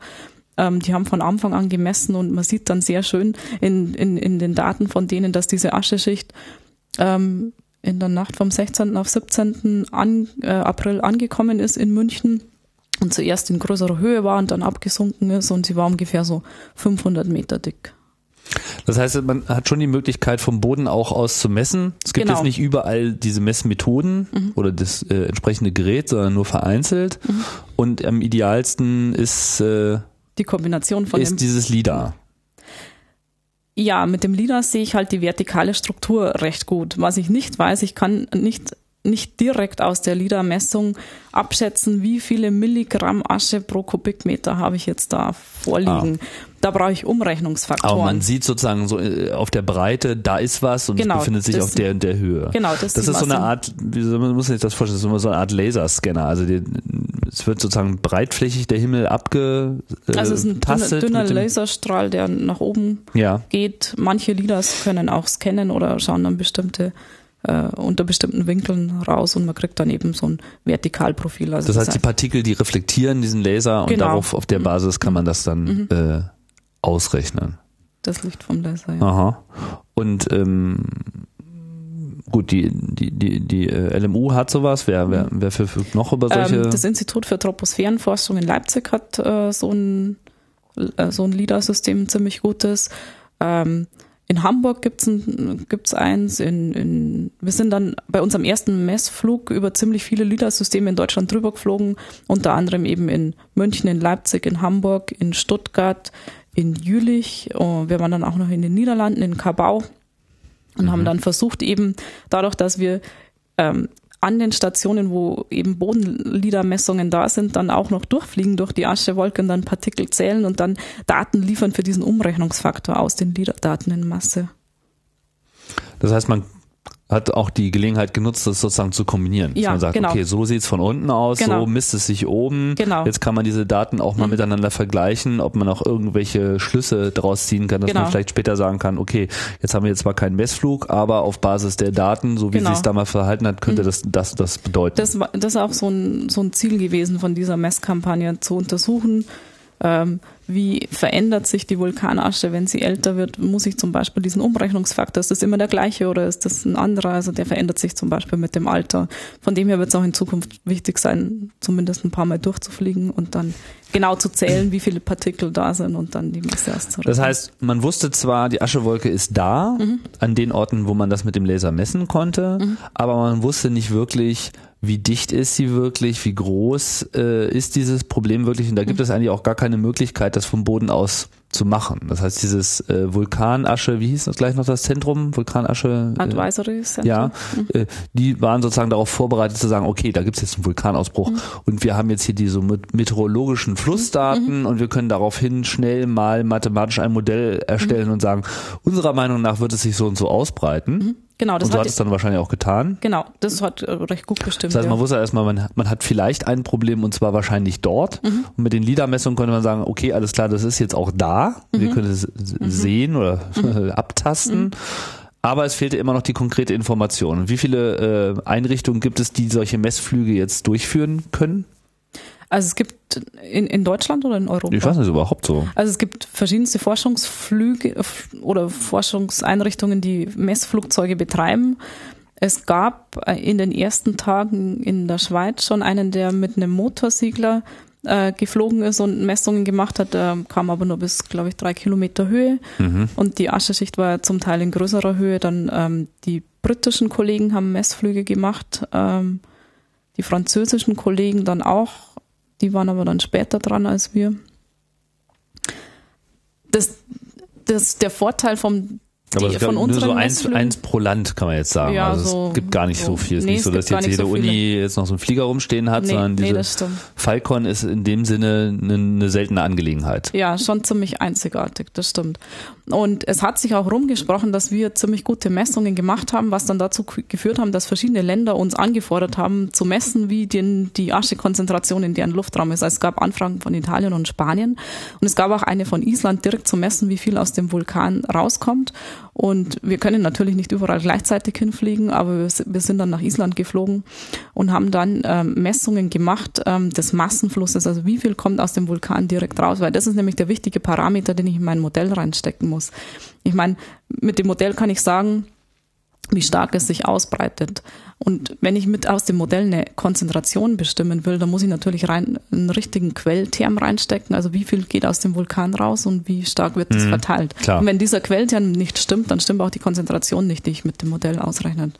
Speaker 2: Ähm, die haben von Anfang an gemessen und man sieht dann sehr schön in, in, in den Daten von denen, dass diese Ascheschicht ähm, in der Nacht vom 16. auf 17. An, äh, April angekommen ist in München und zuerst in größerer Höhe war und dann abgesunken ist und sie war ungefähr so 500 Meter dick.
Speaker 1: Das heißt, man hat schon die Möglichkeit vom Boden auch aus zu messen. Es gibt genau. jetzt nicht überall diese Messmethoden mhm. oder das äh, entsprechende Gerät, sondern nur vereinzelt. Mhm. Und am idealsten ist äh,
Speaker 2: die Kombination von
Speaker 1: ist dieses LIDAR.
Speaker 2: Ja, mit dem LIDAR sehe ich halt die vertikale Struktur recht gut. Was ich nicht weiß, ich kann nicht nicht direkt aus der LIDAR-Messung abschätzen, wie viele Milligramm Asche pro Kubikmeter habe ich jetzt da vorliegen. Ah. Da brauche ich Umrechnungsfaktoren.
Speaker 1: Aber man sieht sozusagen so äh, auf der Breite, da ist was und genau, es befindet sich auf der der Höhe.
Speaker 2: Genau,
Speaker 1: das, das ist so eine Art, wie man muss sich das vorstellen, das ist so eine Art Laserscanner. Also die, es wird sozusagen breitflächig der Himmel abge
Speaker 2: äh, Also es ist ein dünner, dünner Laserstrahl, der nach oben
Speaker 1: ja.
Speaker 2: geht. Manche LIDARs können auch scannen oder schauen dann bestimmte äh, unter bestimmten Winkeln raus und man kriegt dann eben so ein Vertikalprofil.
Speaker 1: Also das heißt, die Partikel, die reflektieren diesen Laser und genau. darauf auf der mhm. Basis kann man das dann mhm. äh, ausrechnen.
Speaker 2: Das Licht vom Laser, ja.
Speaker 1: Aha. Und ähm, gut, die, die, die, die äh, LMU hat sowas. Wer, wer, wer verfügt noch über solche?
Speaker 2: Ähm, das Institut für Troposphärenforschung in Leipzig hat äh, so ein, äh, so ein LIDAR-System, ziemlich gutes. Ähm, in Hamburg gibt's ein, gibt's eins. In, in, wir sind dann bei unserem ersten Messflug über ziemlich viele LIDAR-Systeme in Deutschland drüber geflogen, unter anderem eben in München, in Leipzig, in Hamburg, in Stuttgart, in Jülich. Oh, wir waren dann auch noch in den Niederlanden, in Kabau und mhm. haben dann versucht eben dadurch, dass wir ähm, an den Stationen, wo eben Bodenliedermessungen da sind, dann auch noch durchfliegen durch die Aschewolke und dann Partikel zählen und dann Daten liefern für diesen Umrechnungsfaktor aus den Liederdaten in Masse.
Speaker 1: Das heißt, man hat auch die Gelegenheit genutzt, das sozusagen zu kombinieren. Ja, dass man sagt, genau. okay, so sieht's von unten aus, genau. so misst es sich oben. Genau. Jetzt kann man diese Daten auch mal mhm. miteinander vergleichen, ob man auch irgendwelche Schlüsse daraus ziehen kann, dass genau. man vielleicht später sagen kann, okay, jetzt haben wir jetzt zwar keinen Messflug, aber auf Basis der Daten, so wie genau. sich damals verhalten hat, könnte mhm. das, das das bedeuten.
Speaker 2: Das, war, das ist auch so ein, so ein Ziel gewesen von dieser Messkampagne, zu untersuchen, ähm, wie verändert sich die Vulkanasche, wenn sie älter wird? Muss ich zum Beispiel diesen Umrechnungsfaktor, ist das immer der gleiche oder ist das ein anderer? Also der verändert sich zum Beispiel mit dem Alter. Von dem her wird es auch in Zukunft wichtig sein, zumindest ein paar Mal durchzufliegen und dann genau zu zählen, wie viele Partikel da sind und dann die Masse auszurechnen.
Speaker 1: Das heißt, man wusste zwar, die Aschewolke ist da, mhm. an den Orten, wo man das mit dem Laser messen konnte, mhm. aber man wusste nicht wirklich, wie dicht ist sie wirklich, wie groß äh, ist dieses Problem wirklich und da gibt mhm. es eigentlich auch gar keine Möglichkeit, das vom Boden aus zu machen. Das heißt, dieses äh, Vulkanasche, wie hieß das gleich noch das Zentrum? Vulkanasche?
Speaker 2: Äh, Advisory Center.
Speaker 1: Ja, mhm. äh, die waren sozusagen darauf vorbereitet zu sagen, okay, da gibt es jetzt einen Vulkanausbruch mhm. und wir haben jetzt hier diese meteorologischen Flussdaten mhm. und wir können daraufhin schnell mal mathematisch ein Modell erstellen mhm. und sagen, unserer Meinung nach wird es sich so und so ausbreiten.
Speaker 2: Genau,
Speaker 1: das und so hat es dann wahrscheinlich auch getan.
Speaker 2: Genau, das hat äh, recht gut bestimmt.
Speaker 1: Das heißt, man ja. wusste erstmal, man, man hat vielleicht ein Problem und zwar wahrscheinlich dort. Mhm. Und mit den LIDAR-Messungen konnte man sagen, okay, alles klar, das ist jetzt auch da. Mhm. Wir können es mhm. sehen oder mhm. abtasten. Mhm. Aber es fehlte immer noch die konkrete Information. Wie viele äh, Einrichtungen gibt es, die solche Messflüge jetzt durchführen können?
Speaker 2: Also es gibt in, in Deutschland oder in Europa?
Speaker 1: Ich weiß nicht, überhaupt so.
Speaker 2: Also es gibt verschiedenste Forschungsflüge oder Forschungseinrichtungen, die Messflugzeuge betreiben. Es gab äh, in den ersten Tagen in der Schweiz schon einen, der mit einem Motorsiegler äh, geflogen ist und Messungen gemacht hat, äh, kam aber nur bis, glaube ich, drei Kilometer Höhe. Mhm. Und die Ascheschicht war zum Teil in größerer Höhe. Dann ähm, die britischen Kollegen haben Messflüge gemacht, ähm, die französischen Kollegen dann auch die waren aber dann später dran als wir. Das, das, der Vorteil vom
Speaker 1: aber
Speaker 2: die, von
Speaker 1: nur so eins, eins pro Land, kann man jetzt sagen.
Speaker 2: Ja,
Speaker 1: also
Speaker 2: so-
Speaker 1: es gibt gar nicht so,
Speaker 2: so-
Speaker 1: viel. Es ist
Speaker 2: nee,
Speaker 1: nicht
Speaker 2: es
Speaker 1: so, dass jetzt
Speaker 2: nicht
Speaker 1: jede
Speaker 2: so.
Speaker 1: Uni jetzt noch so einen Flieger rumstehen hat,
Speaker 2: Nee,
Speaker 1: sondern diese. Falcon ist in dem Sinne eine, eine seltene Angelegenheit.
Speaker 2: Ja, schon ziemlich einzigartig, das stimmt. Und es hat sich auch rumgesprochen, dass wir ziemlich gute Messungen gemacht haben, was dann dazu geführt haben, dass verschiedene Länder uns angefordert haben, zu messen, wie den, die Aschekonzentration in deren Luftraum ist. Also es gab Anfragen von Italien und Spanien und es gab auch eine von Island direkt zu messen, wie viel aus dem Vulkan rauskommt. Und wir können natürlich nicht überall gleichzeitig hinfliegen, aber wir, sind dann nach Island geflogen und haben dann ähm, Messungen gemacht ähm, des Massenflusses, also wie viel kommt aus dem Vulkan direkt raus, weil das ist nämlich der wichtige Parameter, den ich in mein Modell reinstecken muss. Ich meine, mit dem Modell kann ich sagen, wie stark es sich ausbreitet. Und wenn ich mit aus dem Modell eine Konzentration bestimmen will, dann muss ich natürlich rein einen richtigen Quellterm reinstecken, also wie viel geht aus dem Vulkan raus und wie stark wird das
Speaker 1: Mhm,
Speaker 2: verteilt.
Speaker 1: klar.
Speaker 2: Und wenn dieser Quellterm nicht stimmt, dann stimmt auch die Konzentration nicht, die ich mit dem Modell ausrechne.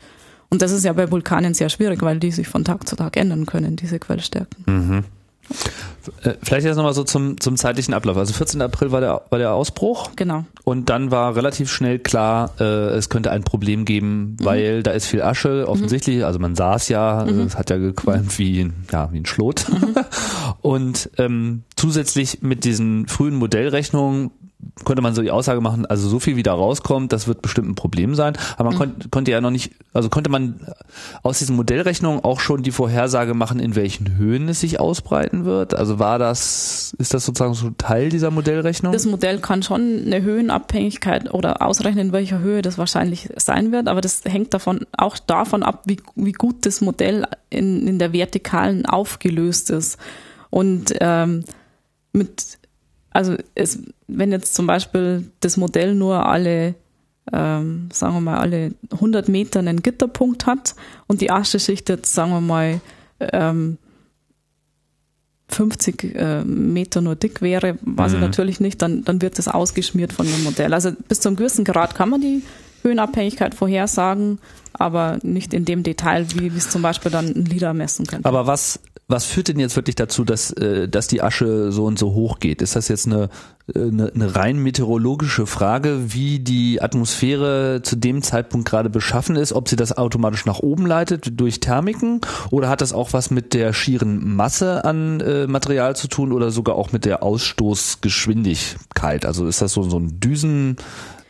Speaker 2: Und das ist ja bei Vulkanen sehr schwierig, weil die sich von Tag zu Tag ändern können, diese Quellstärken.
Speaker 1: Äh, Vielleicht jetzt nochmal so zum, zum zeitlichen Ablauf. Also 14. April war der, war der Ausbruch
Speaker 2: Genau.
Speaker 1: Und dann war relativ schnell klar, äh, es könnte ein Problem geben, weil da ist viel Asche, offensichtlich. Also man es ja, äh, es hat ja gequalmt wie, ja, wie ein Schlot. und ähm, zusätzlich mit diesen frühen Modellrechnungen konnte man so die Aussage machen, also so viel wie da rauskommt, das wird bestimmt ein Problem sein. Aber man kon konnte ja noch nicht, also konnte man aus diesen Modellrechnungen auch schon die Vorhersage machen, in welchen Höhen es sich ausbreiten wird? Also war das, ist das sozusagen so Teil dieser Modellrechnung?
Speaker 2: Das Modell kann schon eine Höhenabhängigkeit oder ausrechnen, in welcher Höhe das wahrscheinlich sein wird, aber das hängt davon auch davon ab, wie, wie gut das Modell in, in der Vertikalen aufgelöst ist. Und ähm, mit, also es, wenn jetzt zum Beispiel das Modell nur alle ähm, sagen wir mal, alle 100 Meter einen Gitterpunkt hat und die Ascheschicht jetzt, sagen wir mal, ähm, 50 äh, Meter nur dick wäre, weiß ich
Speaker 1: Mhm.
Speaker 2: natürlich nicht, dann, dann wird das ausgeschmiert von dem Modell. Also bis zu einem gewissen Grad kann man die Höhenabhängigkeit vorhersagen, aber nicht in dem Detail, wie es zum Beispiel dann ein LIDAR messen könnte.
Speaker 1: Aber was, was führt denn jetzt wirklich dazu, dass, äh, dass die Asche so und so hoch geht? Ist das jetzt eine, äh, eine, eine rein meteorologische Frage, wie die Atmosphäre zu dem Zeitpunkt gerade beschaffen ist, ob sie das automatisch nach oben leitet durch Thermiken oder hat das auch was mit der schieren Masse an äh, Material zu tun oder sogar auch mit der Ausstoßgeschwindigkeit? Also ist das so, so ein Düsen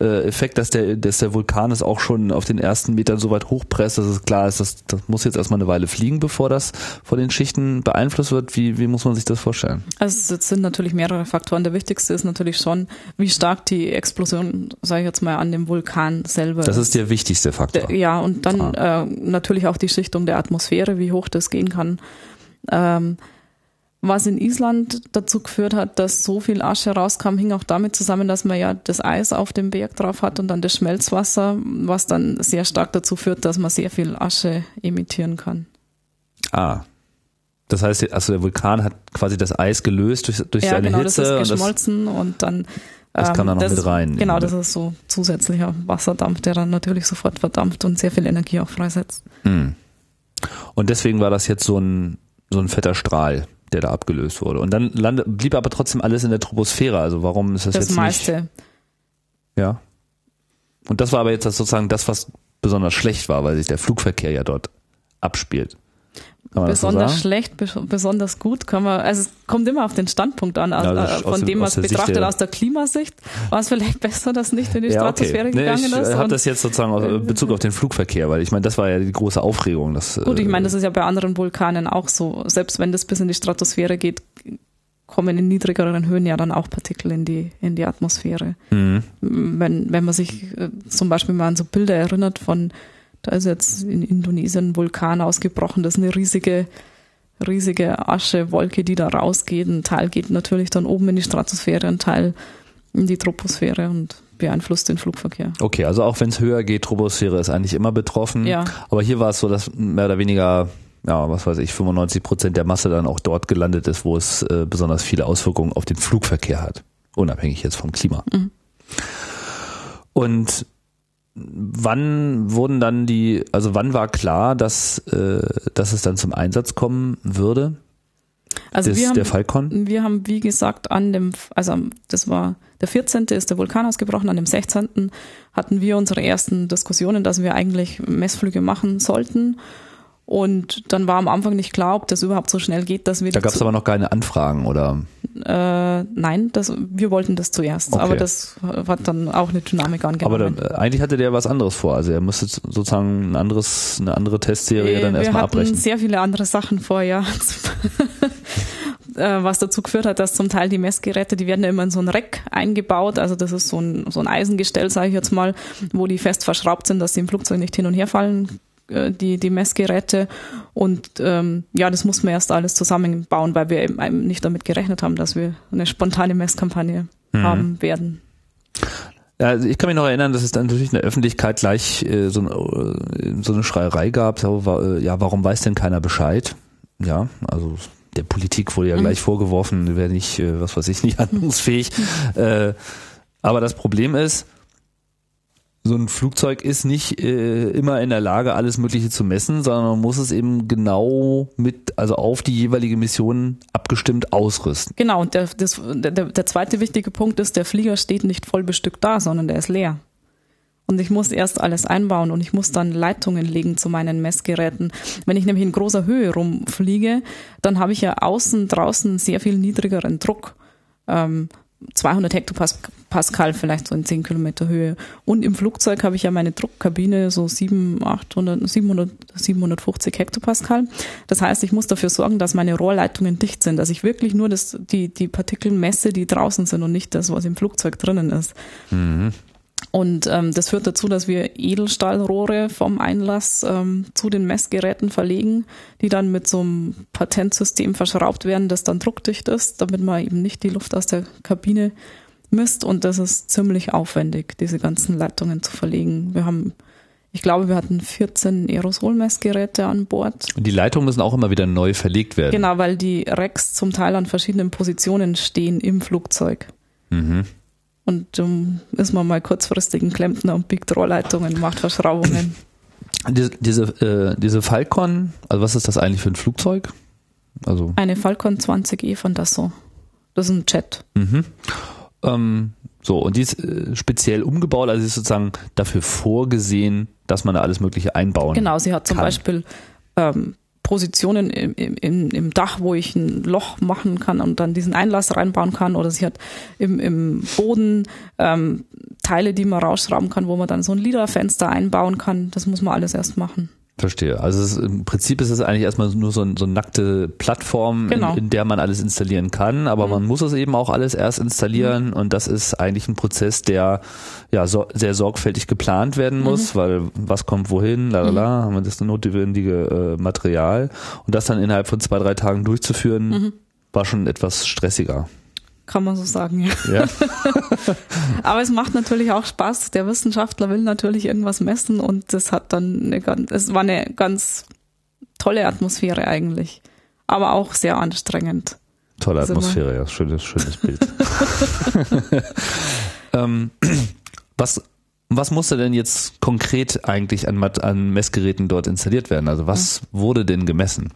Speaker 1: äh, Effekt, dass der, dass der Vulkan es auch schon auf den ersten Metern so weit hochpresst, dass es klar ist, dass, das muss jetzt erstmal eine Weile fliegen, bevor das von den Schichten beeinflusst wird. Wie, wie muss man sich das vorstellen?
Speaker 2: Also es sind natürlich mehrere Faktoren. Der wichtigste ist natürlich schon, wie stark die Explosion, sage ich jetzt mal, an dem Vulkan selber
Speaker 1: Das ist der wichtigste Faktor.
Speaker 2: Der- Ja, und dann äh, natürlich auch die Schichtung der Atmosphäre, wie hoch das gehen kann. Ähm, was in Island dazu geführt hat, dass so viel Asche rauskam, hing auch damit zusammen, dass man ja das Eis auf dem Berg drauf hat und dann das Schmelzwasser, was dann sehr stark dazu führt, dass man sehr viel Asche emittieren kann.
Speaker 1: Ah. Das heißt, also der Vulkan hat quasi das Eis gelöst durch, durch
Speaker 2: ja,
Speaker 1: seine
Speaker 2: genau,
Speaker 1: Hitze.
Speaker 2: das ist
Speaker 1: und
Speaker 2: geschmolzen und dann
Speaker 1: Das kam da noch mit rein.
Speaker 2: Genau, das ist so zusätzlicher Wasserdampf, der dann natürlich sofort verdampft und sehr viel Energie auch freisetzt.
Speaker 1: Hm. Und deswegen war das jetzt so ein, so ein fetter Strahl, der da abgelöst wurde. Und dann lande, blieb aber trotzdem alles in der Troposphäre. Also warum ist das,
Speaker 2: Das,
Speaker 1: jetzt
Speaker 2: meiste.
Speaker 1: nicht? Ja. Und das war aber jetzt das sozusagen das, was besonders schlecht war, weil sich der Flugverkehr ja dort abspielt. So
Speaker 2: besonders
Speaker 1: sagen?
Speaker 2: schlecht, bes- besonders gut kann man, also es kommt immer auf den Standpunkt an,
Speaker 1: Ja,
Speaker 2: äh,
Speaker 1: aus
Speaker 2: von
Speaker 1: dem-
Speaker 2: man es betrachtet,
Speaker 1: der-
Speaker 2: aus der Klimasicht, war es vielleicht besser, dass nicht in die
Speaker 1: Ja, okay.
Speaker 2: Stratosphäre
Speaker 1: Nee,
Speaker 2: gegangen
Speaker 1: ich
Speaker 2: ist.
Speaker 1: habe
Speaker 2: und-
Speaker 1: das jetzt sozusagen in Bezug auf den Flugverkehr, weil ich meine, das war ja die große Aufregung. Das,
Speaker 2: gut, ich
Speaker 1: äh,
Speaker 2: meine, das ist ja bei anderen Vulkanen auch so. Selbst wenn das bis in die Stratosphäre geht, kommen in niedrigeren Höhen ja dann auch Partikel in die, in die Atmosphäre.
Speaker 1: mhm.
Speaker 2: wenn, wenn man sich äh, zum Beispiel mal an so Bilder erinnert von, da ist jetzt in Indonesien ein Vulkan ausgebrochen, das ist eine riesige, riesige Aschewolke, die da rausgeht. Ein Teil geht natürlich dann oben in die Stratosphäre, ein Teil in die Troposphäre und beeinflusst den Flugverkehr.
Speaker 1: Okay, also auch wenn es höher geht, Troposphäre ist eigentlich immer betroffen.
Speaker 2: Ja.
Speaker 1: Aber hier war es so, dass mehr oder weniger, ja, was weiß ich, 95 Prozent der Masse dann auch dort gelandet ist, wo es äh, besonders viele Auswirkungen auf den Flugverkehr hat. Unabhängig jetzt vom Klima.
Speaker 2: Mhm.
Speaker 1: Und wann wurden dann die, also wann war klar, dass, äh, dass es dann zum Einsatz kommen würde?
Speaker 2: Also
Speaker 1: des,
Speaker 2: wir haben,
Speaker 1: der Falcon?
Speaker 2: Wir haben, wie gesagt, an dem, also das war der 14. ist der Vulkan ausgebrochen, an dem 16. hatten wir unsere ersten Diskussionen, dass wir eigentlich Messflüge machen sollten. Und dann war am Anfang nicht klar, ob das überhaupt so schnell geht, dass wir.
Speaker 1: Da gab es aber noch keine Anfragen, oder?
Speaker 2: Äh, nein, das, wir wollten das zuerst,
Speaker 1: Okay.
Speaker 2: aber das hat dann auch eine Dynamik
Speaker 1: Aber
Speaker 2: angenommen.
Speaker 1: da, eigentlich hatte der was anderes vor. Also er musste sozusagen ein anderes, eine andere Testserie dann
Speaker 2: Äh, wir
Speaker 1: erstmal
Speaker 2: hatten
Speaker 1: abbrechen.
Speaker 2: sehr viele andere Sachen vor, ja. Äh, Was dazu geführt hat, dass zum Teil die Messgeräte, die werden ja immer in so ein Rack eingebaut. Also das ist so ein, so ein Eisengestell, sage ich jetzt mal, wo die fest verschraubt sind, dass sie im Flugzeug nicht hin und her fallen, äh, die, die Messgeräte. Und ähm, ja, das mussten wir erst alles zusammenbauen, weil wir eben nicht damit gerechnet haben, dass wir eine spontane Messkampagne
Speaker 1: Mhm.
Speaker 2: haben werden.
Speaker 1: Ja, also ich kann mich noch erinnern, dass es dann natürlich in der Öffentlichkeit gleich äh, so, eine, so eine Schreierei gab. Äh, ja, warum weiß denn keiner Bescheid? Ja, also der Politik wurde ja
Speaker 2: Mhm.
Speaker 1: gleich vorgeworfen, wäre nicht, äh, was weiß ich, nicht handlungsfähig. Äh, aber das Problem ist, so ein Flugzeug ist nicht äh, immer in der Lage, alles Mögliche zu messen, sondern man muss es eben genau mit, also auf die jeweilige Mission abgestimmt ausrüsten.
Speaker 2: Genau, und der, das, der, der zweite wichtige Punkt ist, der Flieger steht nicht voll bestückt da, sondern der ist leer. Und ich muss erst alles einbauen und ich muss dann Leitungen legen zu meinen Messgeräten. Wenn ich nämlich in großer Höhe rumfliege, dann habe ich ja außen, draußen sehr viel niedrigeren Druck. Ähm, 200 Hektopascal vielleicht so in 10 Kilometer Höhe. Und im Flugzeug habe ich ja meine Druckkabine so 700, 800, 700, 750 Hektopascal. Das heißt, ich muss dafür sorgen, dass meine Rohrleitungen dicht sind, dass ich wirklich nur das, die, die Partikel messe, die draußen sind und nicht das, was im Flugzeug drinnen ist. Und ähm, das führt dazu, dass wir Edelstahlrohre vom Einlass ähm, zu den Messgeräten verlegen, die dann mit so einem Patentsystem verschraubt werden, das dann druckdicht ist, damit man eben nicht die Luft aus der Kabine misst. Und das ist ziemlich aufwendig, diese ganzen Leitungen zu verlegen. Wir haben, ich glaube, wir hatten 14 Aerosolmessgeräte an Bord.
Speaker 1: Und die Leitungen müssen auch immer wieder neu verlegt werden.
Speaker 2: Genau, weil die Racks zum Teil an verschiedenen Positionen stehen im Flugzeug.
Speaker 1: Mhm.
Speaker 2: Und um, ist man mal kurzfristig ein Klempner und biegt Rohrleitungen, macht Verschraubungen.
Speaker 1: Diese, diese, äh, diese Falcon, also was ist das eigentlich für ein Flugzeug? Also,
Speaker 2: Eine Falcon 20E von Dassault. Das ist ein Jet.
Speaker 1: mhm. ähm, so, und die ist äh, speziell umgebaut, also sie ist sozusagen dafür vorgesehen, dass man da alles Mögliche einbauen
Speaker 2: Genau, sie hat zum
Speaker 1: kann.
Speaker 2: Beispiel ähm, Positionen im, im, im Dach, wo ich ein Loch machen kann und dann diesen Einlass reinbauen kann. Oder sie hat im, im Boden ähm, Teile, die man rausschrauben kann, wo man dann so ein Liederfenster einbauen kann. Das muss man alles erst machen.
Speaker 1: Verstehe. Also es im Prinzip ist es eigentlich erstmal nur so, ein, so eine nackte Plattform,
Speaker 2: Genau.
Speaker 1: in, in der man alles installieren kann, aber
Speaker 2: Mhm.
Speaker 1: man muss es eben auch alles erst installieren und das ist eigentlich ein Prozess, der ja so, sehr sorgfältig geplant werden muss,
Speaker 2: Mhm.
Speaker 1: weil was kommt wohin, lalala, haben wir das notwendige äh, Material und das dann innerhalb von zwei, drei Tagen durchzuführen,
Speaker 2: Mhm.
Speaker 1: war schon etwas stressiger.
Speaker 2: Kann man so sagen, ja.
Speaker 1: Ja,
Speaker 2: Aber es macht natürlich auch Spaß. Der Wissenschaftler will natürlich irgendwas messen und das hat dann eine ganz, es war eine ganz tolle Atmosphäre eigentlich. Aber auch sehr anstrengend.
Speaker 1: tolle
Speaker 2: wir-
Speaker 1: Atmosphäre, ja, schönes, schönes Bild. ähm, was, was musste denn jetzt konkret eigentlich an, an Messgeräten dort installiert werden? Also was wurde denn gemessen?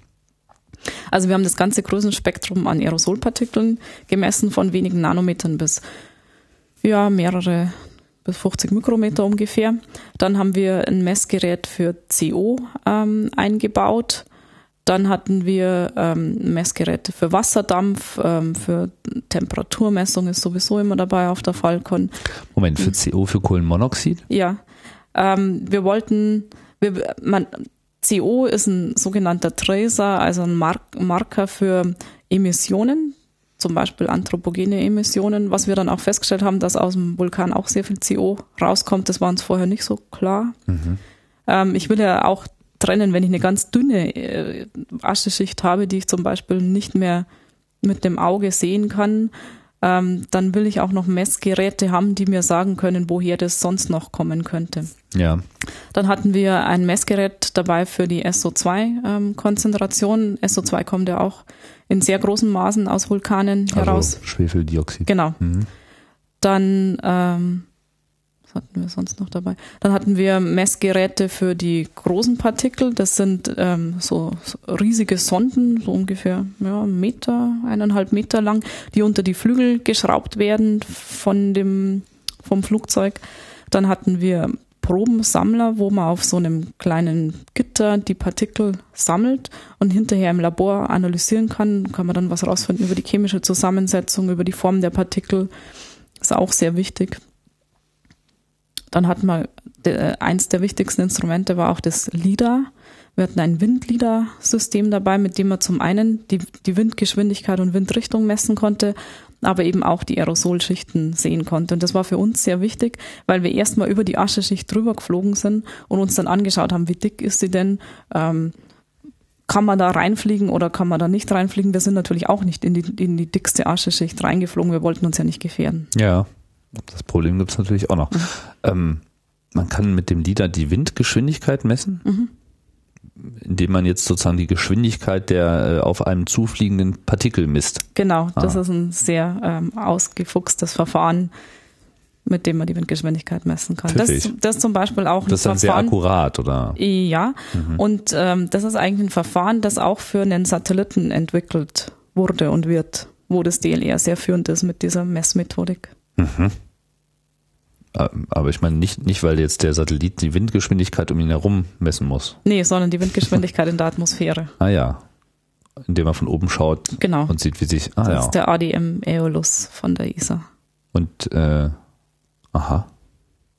Speaker 2: Also wir haben das ganze Größenspektrum an Aerosolpartikeln gemessen von wenigen Nanometern bis ja mehrere bis 50 Mikrometer ungefähr. Dann haben wir ein Messgerät für CO ähm, eingebaut. Dann hatten wir ähm, Messgeräte für Wasserdampf, ähm, für Temperaturmessung ist sowieso immer dabei auf der Falcon.
Speaker 1: Moment, für CO, für Kohlenmonoxid?
Speaker 2: Ja, ähm, wir wollten, wir, man, CO ist ein sogenannter Tracer, also ein Mark Marker für Emissionen, zum Beispiel anthropogene Emissionen, was wir dann auch festgestellt haben, dass aus dem Vulkan auch sehr viel CO rauskommt. Das war uns vorher nicht so klar. Ähm, ich will ja auch trennen, wenn ich eine ganz dünne äh, Ascheschicht habe, die ich zum Beispiel nicht mehr mit dem Auge sehen kann, ähm, dann will ich auch noch Messgeräte haben, die mir sagen können, woher das sonst noch kommen könnte.
Speaker 1: Ja.
Speaker 2: Dann hatten wir ein Messgerät dabei für die SO2-Konzentration. SO2 kommt ja auch in sehr großen Maßen aus Vulkanen heraus.
Speaker 1: Also Schwefeldioxid.
Speaker 2: Genau.
Speaker 1: Mhm.
Speaker 2: Dann, ähm, was hatten wir sonst noch dabei? Dann hatten wir Messgeräte für die großen Partikel. Das sind ähm, so, riesige Sonden, so ungefähr ja, Meter, eineinhalb Meter lang, die unter die Flügel geschraubt werden von dem, vom Flugzeug. Dann hatten wir Probensammler, wo man auf so einem kleinen Gitter die Partikel sammelt und hinterher im Labor analysieren kann. Kann man dann was rausfinden über die chemische Zusammensetzung, über die Form der Partikel. Ist auch sehr wichtig. Dann hatten wir, eins der wichtigsten Instrumente war auch das LIDAR. Wir hatten ein Windlida-System dabei, mit dem man zum einen die, die Windgeschwindigkeit und Windrichtung messen konnte, aber eben auch die Aerosolschichten sehen konnte. Und das war für uns sehr wichtig, weil wir erstmal über die Ascheschicht drüber geflogen sind und uns dann angeschaut haben, wie dick ist sie denn, ähm, kann man da reinfliegen oder kann man da nicht reinfliegen? Wir sind natürlich auch nicht in die, in die dickste Ascheschicht reingeflogen. Wir wollten uns ja nicht gefährden.
Speaker 1: Ja, das Problem gibt es natürlich auch noch. Mhm. Ähm, man kann mit dem LIDAR die Windgeschwindigkeit messen. Mhm indem man jetzt sozusagen die Geschwindigkeit der äh, auf einem zufliegenden Partikel misst.
Speaker 2: Genau, das ah. ist ein sehr ähm, ausgefuchstes Verfahren, mit dem man die Windgeschwindigkeit messen kann. Das, das zum Beispiel auch
Speaker 1: ein Das ist dann Verfahren, sehr akkurat, oder?
Speaker 2: Ja, mhm. und ähm, das ist eigentlich ein Verfahren, das auch für einen Satelliten entwickelt wurde und wird, wo das DLR sehr führend ist mit dieser Messmethodik. Mhm.
Speaker 1: Ähm, aber ich meine nicht, nicht, weil jetzt der Satellit die Windgeschwindigkeit um ihn herum messen muss.
Speaker 2: Nee, sondern die Windgeschwindigkeit in der Atmosphäre.
Speaker 1: Ah ja. Indem man von oben schaut
Speaker 2: genau.
Speaker 1: und sieht, wie sich. Ah,
Speaker 2: das
Speaker 1: ja.
Speaker 2: ist der ADM Aeolus von der ESA.
Speaker 1: Und äh, aha.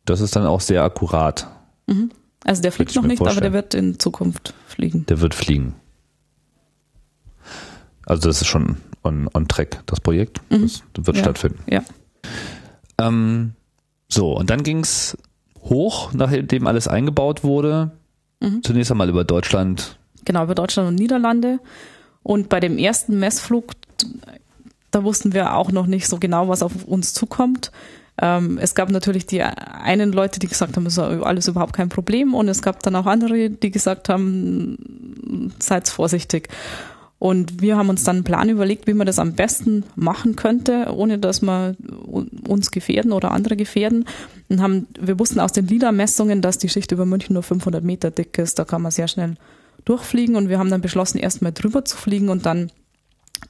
Speaker 1: Das ist dann auch sehr akkurat.
Speaker 2: Mhm. Also der fliegt noch nicht, vorstellen. aber der wird in Zukunft fliegen.
Speaker 1: Der wird fliegen. Also das ist schon on, on track, das Projekt. Mhm. Das wird
Speaker 2: ja.
Speaker 1: stattfinden.
Speaker 2: Ja.
Speaker 1: Ähm, so, und dann ging's hoch, nachdem alles eingebaut wurde. Mhm. Zunächst einmal über Deutschland.
Speaker 2: Genau, über Deutschland und Niederlande. Und bei dem ersten Messflug, da wussten wir auch noch nicht so genau, was auf uns zukommt. Ähm, es gab natürlich die einen Leute, die gesagt haben, es ist alles überhaupt kein Problem. Und es gab dann auch andere, die gesagt haben, seid vorsichtig. Und wir haben uns dann einen Plan überlegt, wie man das am besten machen könnte, ohne dass wir uns gefährden oder andere gefährden. Und haben, wir wussten aus den LIDAR-Messungen, dass die Schicht über München nur 500 Meter dick ist. Da kann man sehr schnell durchfliegen. Und wir haben dann beschlossen, erstmal drüber zu fliegen und dann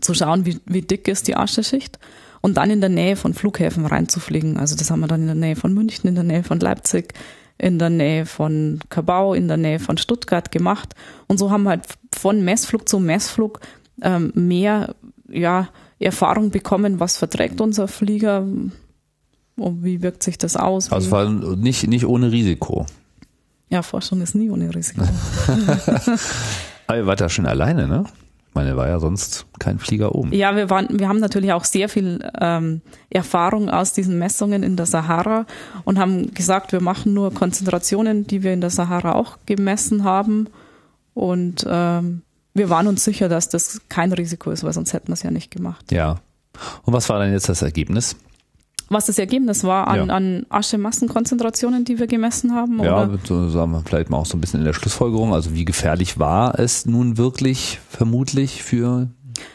Speaker 2: zu schauen, wie, wie dick ist die Ascheschicht. Und dann in der Nähe von Flughäfen reinzufliegen. Also das haben wir dann in der Nähe von München, in der Nähe von Leipzig, in der Nähe von Kabau, in der Nähe von Stuttgart gemacht. Und so haben wir halt von Messflug zu Messflug ähm, mehr ja, Erfahrung bekommen, was verträgt unser Flieger, und wie wirkt sich das aus.
Speaker 1: Also war nicht, nicht ohne Risiko.
Speaker 2: Ja, Forschung ist nie ohne Risiko.
Speaker 1: Aber ihr wart da schon alleine, ne? Ich meine, war ja sonst kein Flieger oben.
Speaker 2: Ja, wir waren, wir haben natürlich auch sehr viel ähm, Erfahrung aus diesen Messungen in der Sahara und haben gesagt, wir machen nur Konzentrationen, die wir in der Sahara auch gemessen haben. Und ähm, wir waren uns sicher, dass das kein Risiko ist, weil sonst hätten wir es ja nicht gemacht.
Speaker 1: Ja. Und was war dann jetzt das Ergebnis?
Speaker 2: was das Ergebnis war an, ja. an Aschemassenkonzentrationen, die wir gemessen haben?
Speaker 1: Ja, so sagen wir vielleicht mal auch so ein bisschen in der Schlussfolgerung. Also wie gefährlich war es nun wirklich vermutlich für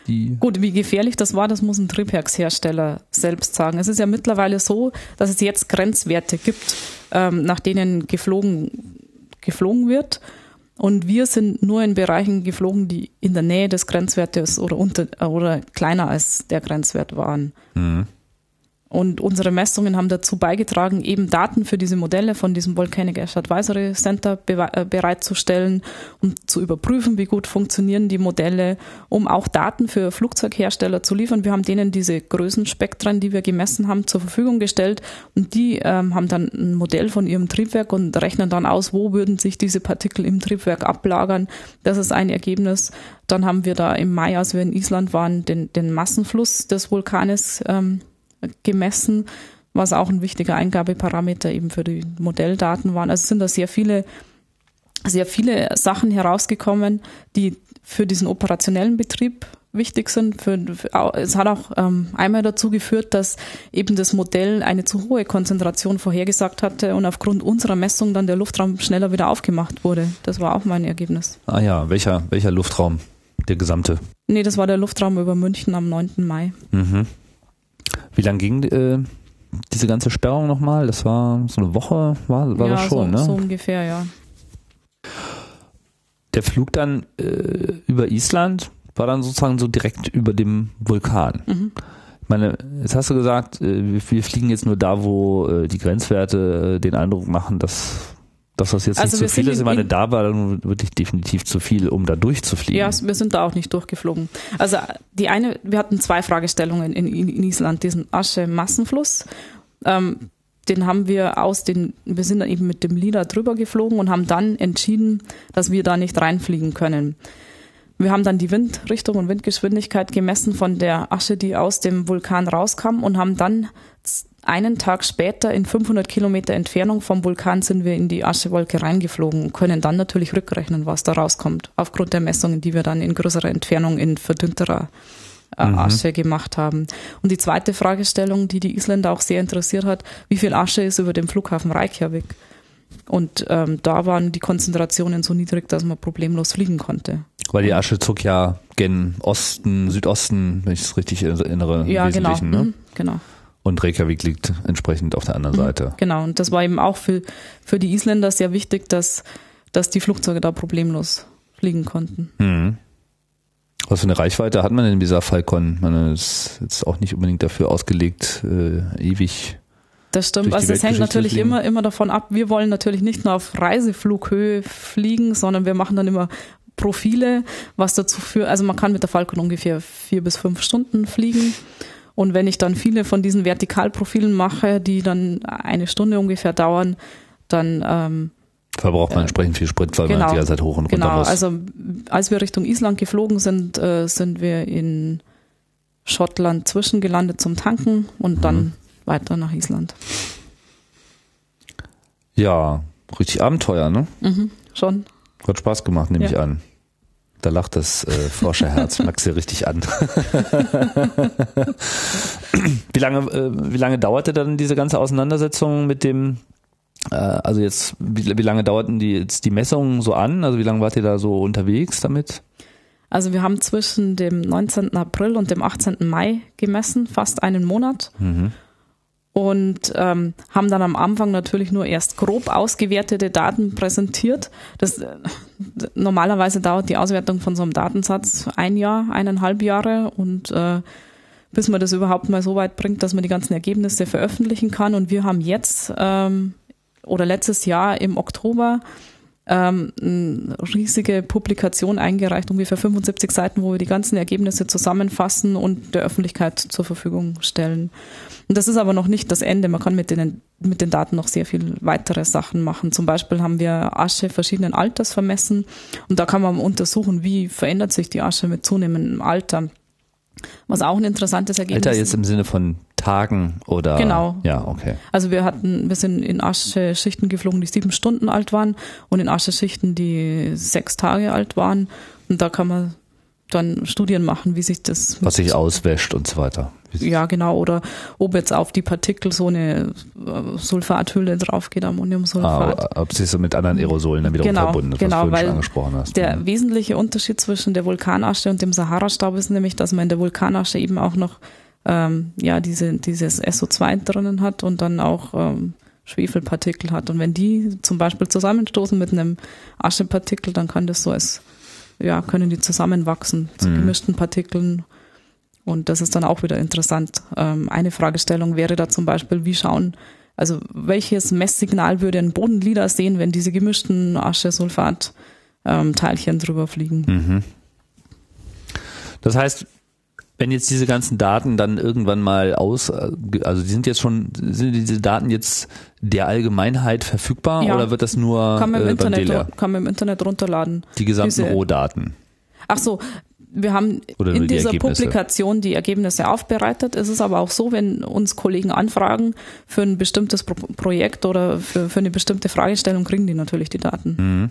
Speaker 1: die?
Speaker 2: Gut, wie gefährlich das war, das muss ein Triebwerkshersteller selbst sagen. Es ist ja mittlerweile so, dass es jetzt Grenzwerte gibt, ähm, nach denen geflogen, geflogen wird. Und wir sind nur in Bereichen geflogen, die in der Nähe des Grenzwertes oder unter oder kleiner als der Grenzwert waren. Mhm. Und unsere Messungen haben dazu beigetragen, eben Daten für diese Modelle von diesem Volcanic Ash Advisory Center äh, bereitzustellen, um zu überprüfen, wie gut funktionieren die Modelle, um auch Daten für Flugzeughersteller zu liefern. Wir haben denen diese Größenspektren, die wir gemessen haben, zur Verfügung gestellt und die ähm, haben dann ein Modell von ihrem Triebwerk und rechnen dann aus, wo würden sich diese Partikel im Triebwerk ablagern. Das ist ein Ergebnis. Dann haben wir da im Mai, als wir in Island waren, den, den Massenfluss des Vulkanes ähm, gemessen, was auch ein wichtiger Eingabeparameter eben für die Modelldaten waren. Also sind da sehr viele, sehr viele Sachen herausgekommen, die für diesen operationellen Betrieb wichtig sind. Für, für, es hat auch ähm, einmal dazu geführt, dass eben das Modell eine zu hohe Konzentration vorhergesagt hatte und aufgrund unserer Messung dann der Luftraum schneller wieder aufgemacht wurde. Das war auch mein Ergebnis.
Speaker 1: Ah ja, welcher, welcher Luftraum? Der gesamte?
Speaker 2: Nee, das war der Luftraum über München am 9. Mai. Mhm.
Speaker 1: Wie lang ging äh, diese ganze Sperrung nochmal? Das war so eine Woche, war, war
Speaker 2: ja,
Speaker 1: das schon,
Speaker 2: so,
Speaker 1: ne?
Speaker 2: so ungefähr, ja.
Speaker 1: Der Flug dann äh, über Island war dann sozusagen so direkt über dem Vulkan.
Speaker 2: Mhm.
Speaker 1: Ich meine, jetzt hast du gesagt, äh, wir, fliegen jetzt nur da, wo äh, die Grenzwerte äh, den Eindruck machen, dass, dass das jetzt
Speaker 2: Also
Speaker 1: nicht zu viel ist. Ich
Speaker 2: in-
Speaker 1: meine,
Speaker 2: in-
Speaker 1: da war dann wirklich definitiv zu viel, um da durchzufliegen.
Speaker 2: Ja, wir sind da auch nicht durchgeflogen. Also die eine, wir hatten zwei Fragestellungen in, in, Island, diesen Asche-Massenfluss. Ähm, den haben wir aus den, wir sind dann eben mit dem Lila drüber geflogen und haben dann entschieden, dass wir da nicht reinfliegen können. Wir haben dann die Windrichtung und Windgeschwindigkeit gemessen von der Asche, die aus dem Vulkan rauskam und haben dann einen Tag später in 500 Kilometer Entfernung vom Vulkan sind wir in die Aschewolke reingeflogen und können dann natürlich rückrechnen, was da rauskommt, aufgrund der Messungen, die wir dann in größerer Entfernung in verdünnterer äh, Asche gemacht haben. Und die zweite Fragestellung, die die Isländer auch sehr interessiert hat, wie viel Asche ist über dem Flughafen Reykjavik? Und ähm, da waren die Konzentrationen so niedrig, dass man problemlos fliegen konnte.
Speaker 1: Weil die Asche zog ja gen Osten, Südosten, wenn ich es richtig erinnere,
Speaker 2: Ja, genau.
Speaker 1: Ne?
Speaker 2: Mhm, genau.
Speaker 1: Und Reykjavik liegt entsprechend auf der anderen Seite.
Speaker 2: Genau. Und das war eben auch für, für die Isländer sehr wichtig, dass, dass die Flugzeuge da problemlos fliegen konnten.
Speaker 1: Mhm. Was für eine Reichweite hat man denn in dieser Falcon? Das ist jetzt auch nicht unbedingt dafür ausgelegt, äh, ewig.
Speaker 2: Das stimmt. Also es hängt natürlich immer, immer davon ab. Wir wollen natürlich nicht nur auf Reiseflughöhe fliegen, sondern wir machen dann immer Profile, was dazu führt, also man kann mit der Falcon ungefähr vier bis fünf Stunden fliegen. Und wenn ich dann viele von diesen Vertikalprofilen mache, die dann eine Stunde ungefähr dauern, dann ähm,
Speaker 1: Verbraucht man entsprechend viel Sprit, weil man
Speaker 2: genau.
Speaker 1: die ganze Zeit hoch und runter
Speaker 2: genau.
Speaker 1: muss.
Speaker 2: Also als wir Richtung Island geflogen sind, äh, sind wir in Schottland zwischengelandet zum Tanken und dann weiter nach Island.
Speaker 1: ja, richtig Abenteuer, ne?
Speaker 2: Mhm, schon.
Speaker 1: Hat Spaß gemacht, nehme
Speaker 2: Ja.
Speaker 1: ich an. Da lacht das äh, Forscherherz Max hier richtig an. wie lange, äh, wie lange dauerte dann diese ganze Auseinandersetzung mit dem, äh, also jetzt, wie, wie lange dauerten die jetzt die Messungen so an? Also wie lange wart ihr da so unterwegs damit?
Speaker 2: Also wir haben zwischen dem 19. April und dem 18. Mai gemessen, fast einen Monat. Und ähm, haben dann am Anfang natürlich nur erst grob ausgewertete Daten präsentiert. Das, äh, normalerweise dauert die Auswertung von so einem Datensatz ein Jahr, eineinhalb Jahre und äh, bis man das überhaupt mal so weit bringt, dass man die ganzen Ergebnisse veröffentlichen kann. Und wir haben jetzt ähm, oder letztes Jahr im Oktober ähm, eine riesige Publikation eingereicht, ungefähr 75 Seiten, wo wir die ganzen Ergebnisse zusammenfassen und der Öffentlichkeit zur Verfügung stellen. Und das ist aber noch nicht das Ende. Man kann mit den, mit den Daten noch sehr viel weitere Sachen machen. Zum Beispiel haben wir Asche verschiedenen Alters vermessen und da kann man untersuchen, wie verändert sich die Asche mit zunehmendem Alter. Was auch ein interessantes Ergebnis
Speaker 1: Alter jetzt im Sinne von Tagen oder?
Speaker 2: Genau.
Speaker 1: Ja, okay.
Speaker 2: Also wir hatten, wir sind in Asche-Schichten geflogen, die sieben Stunden alt waren und in Asche-Schichten, die sechs Tage alt waren. Und da kann man dann Studien machen, wie sich das
Speaker 1: Was sich auswäscht und so weiter.
Speaker 2: Ja genau oder ob jetzt auf die Partikel so eine äh, Sulfathülle drauf geht, Ammoniumsulfat.
Speaker 1: Ah, ob sich so mit anderen Aerosolen dann wiederum
Speaker 2: Genau,
Speaker 1: verbunden ist,
Speaker 2: genau,
Speaker 1: was du
Speaker 2: weil
Speaker 1: schon angesprochen hast.
Speaker 2: Der
Speaker 1: Mhm.
Speaker 2: wesentliche Unterschied zwischen der Vulkanasche und dem Sahara-Staub ist nämlich, dass man in der Vulkanasche eben auch noch ähm, ja diese, dieses SO2 drinnen hat und dann auch ähm, Schwefelpartikel hat. Und wenn die zum Beispiel zusammenstoßen mit einem Aschepartikel, dann kann das so als, ja, können die zusammenwachsen zu
Speaker 1: Mhm.
Speaker 2: gemischten Partikeln. Und das ist dann auch wieder interessant. Ähm, eine Fragestellung wäre da zum Beispiel, wie schauen, also welches Messsignal würde ein Bodenlieder sehen, wenn diese gemischten Asche-Sulfat-Teilchen drüber fliegen?
Speaker 1: Mhm. Das heißt, wenn jetzt diese ganzen Daten dann irgendwann mal aus, also die sind jetzt schon, sind diese Daten jetzt der Allgemeinheit verfügbar
Speaker 2: Ja.
Speaker 1: oder wird das nur
Speaker 2: Kann man im,
Speaker 1: äh,
Speaker 2: Internet, kann man im Internet runterladen.
Speaker 1: Die gesamten Rohdaten.
Speaker 2: Ach so, wir haben
Speaker 1: Oder
Speaker 2: in
Speaker 1: die
Speaker 2: dieser
Speaker 1: Ergebnisse?
Speaker 2: Publikation die Ergebnisse aufbereitet. Es ist aber auch so, wenn uns Kollegen anfragen für ein bestimmtes Pro Projekt oder für, für eine bestimmte Fragestellung, kriegen die natürlich die Daten.
Speaker 1: Mhm.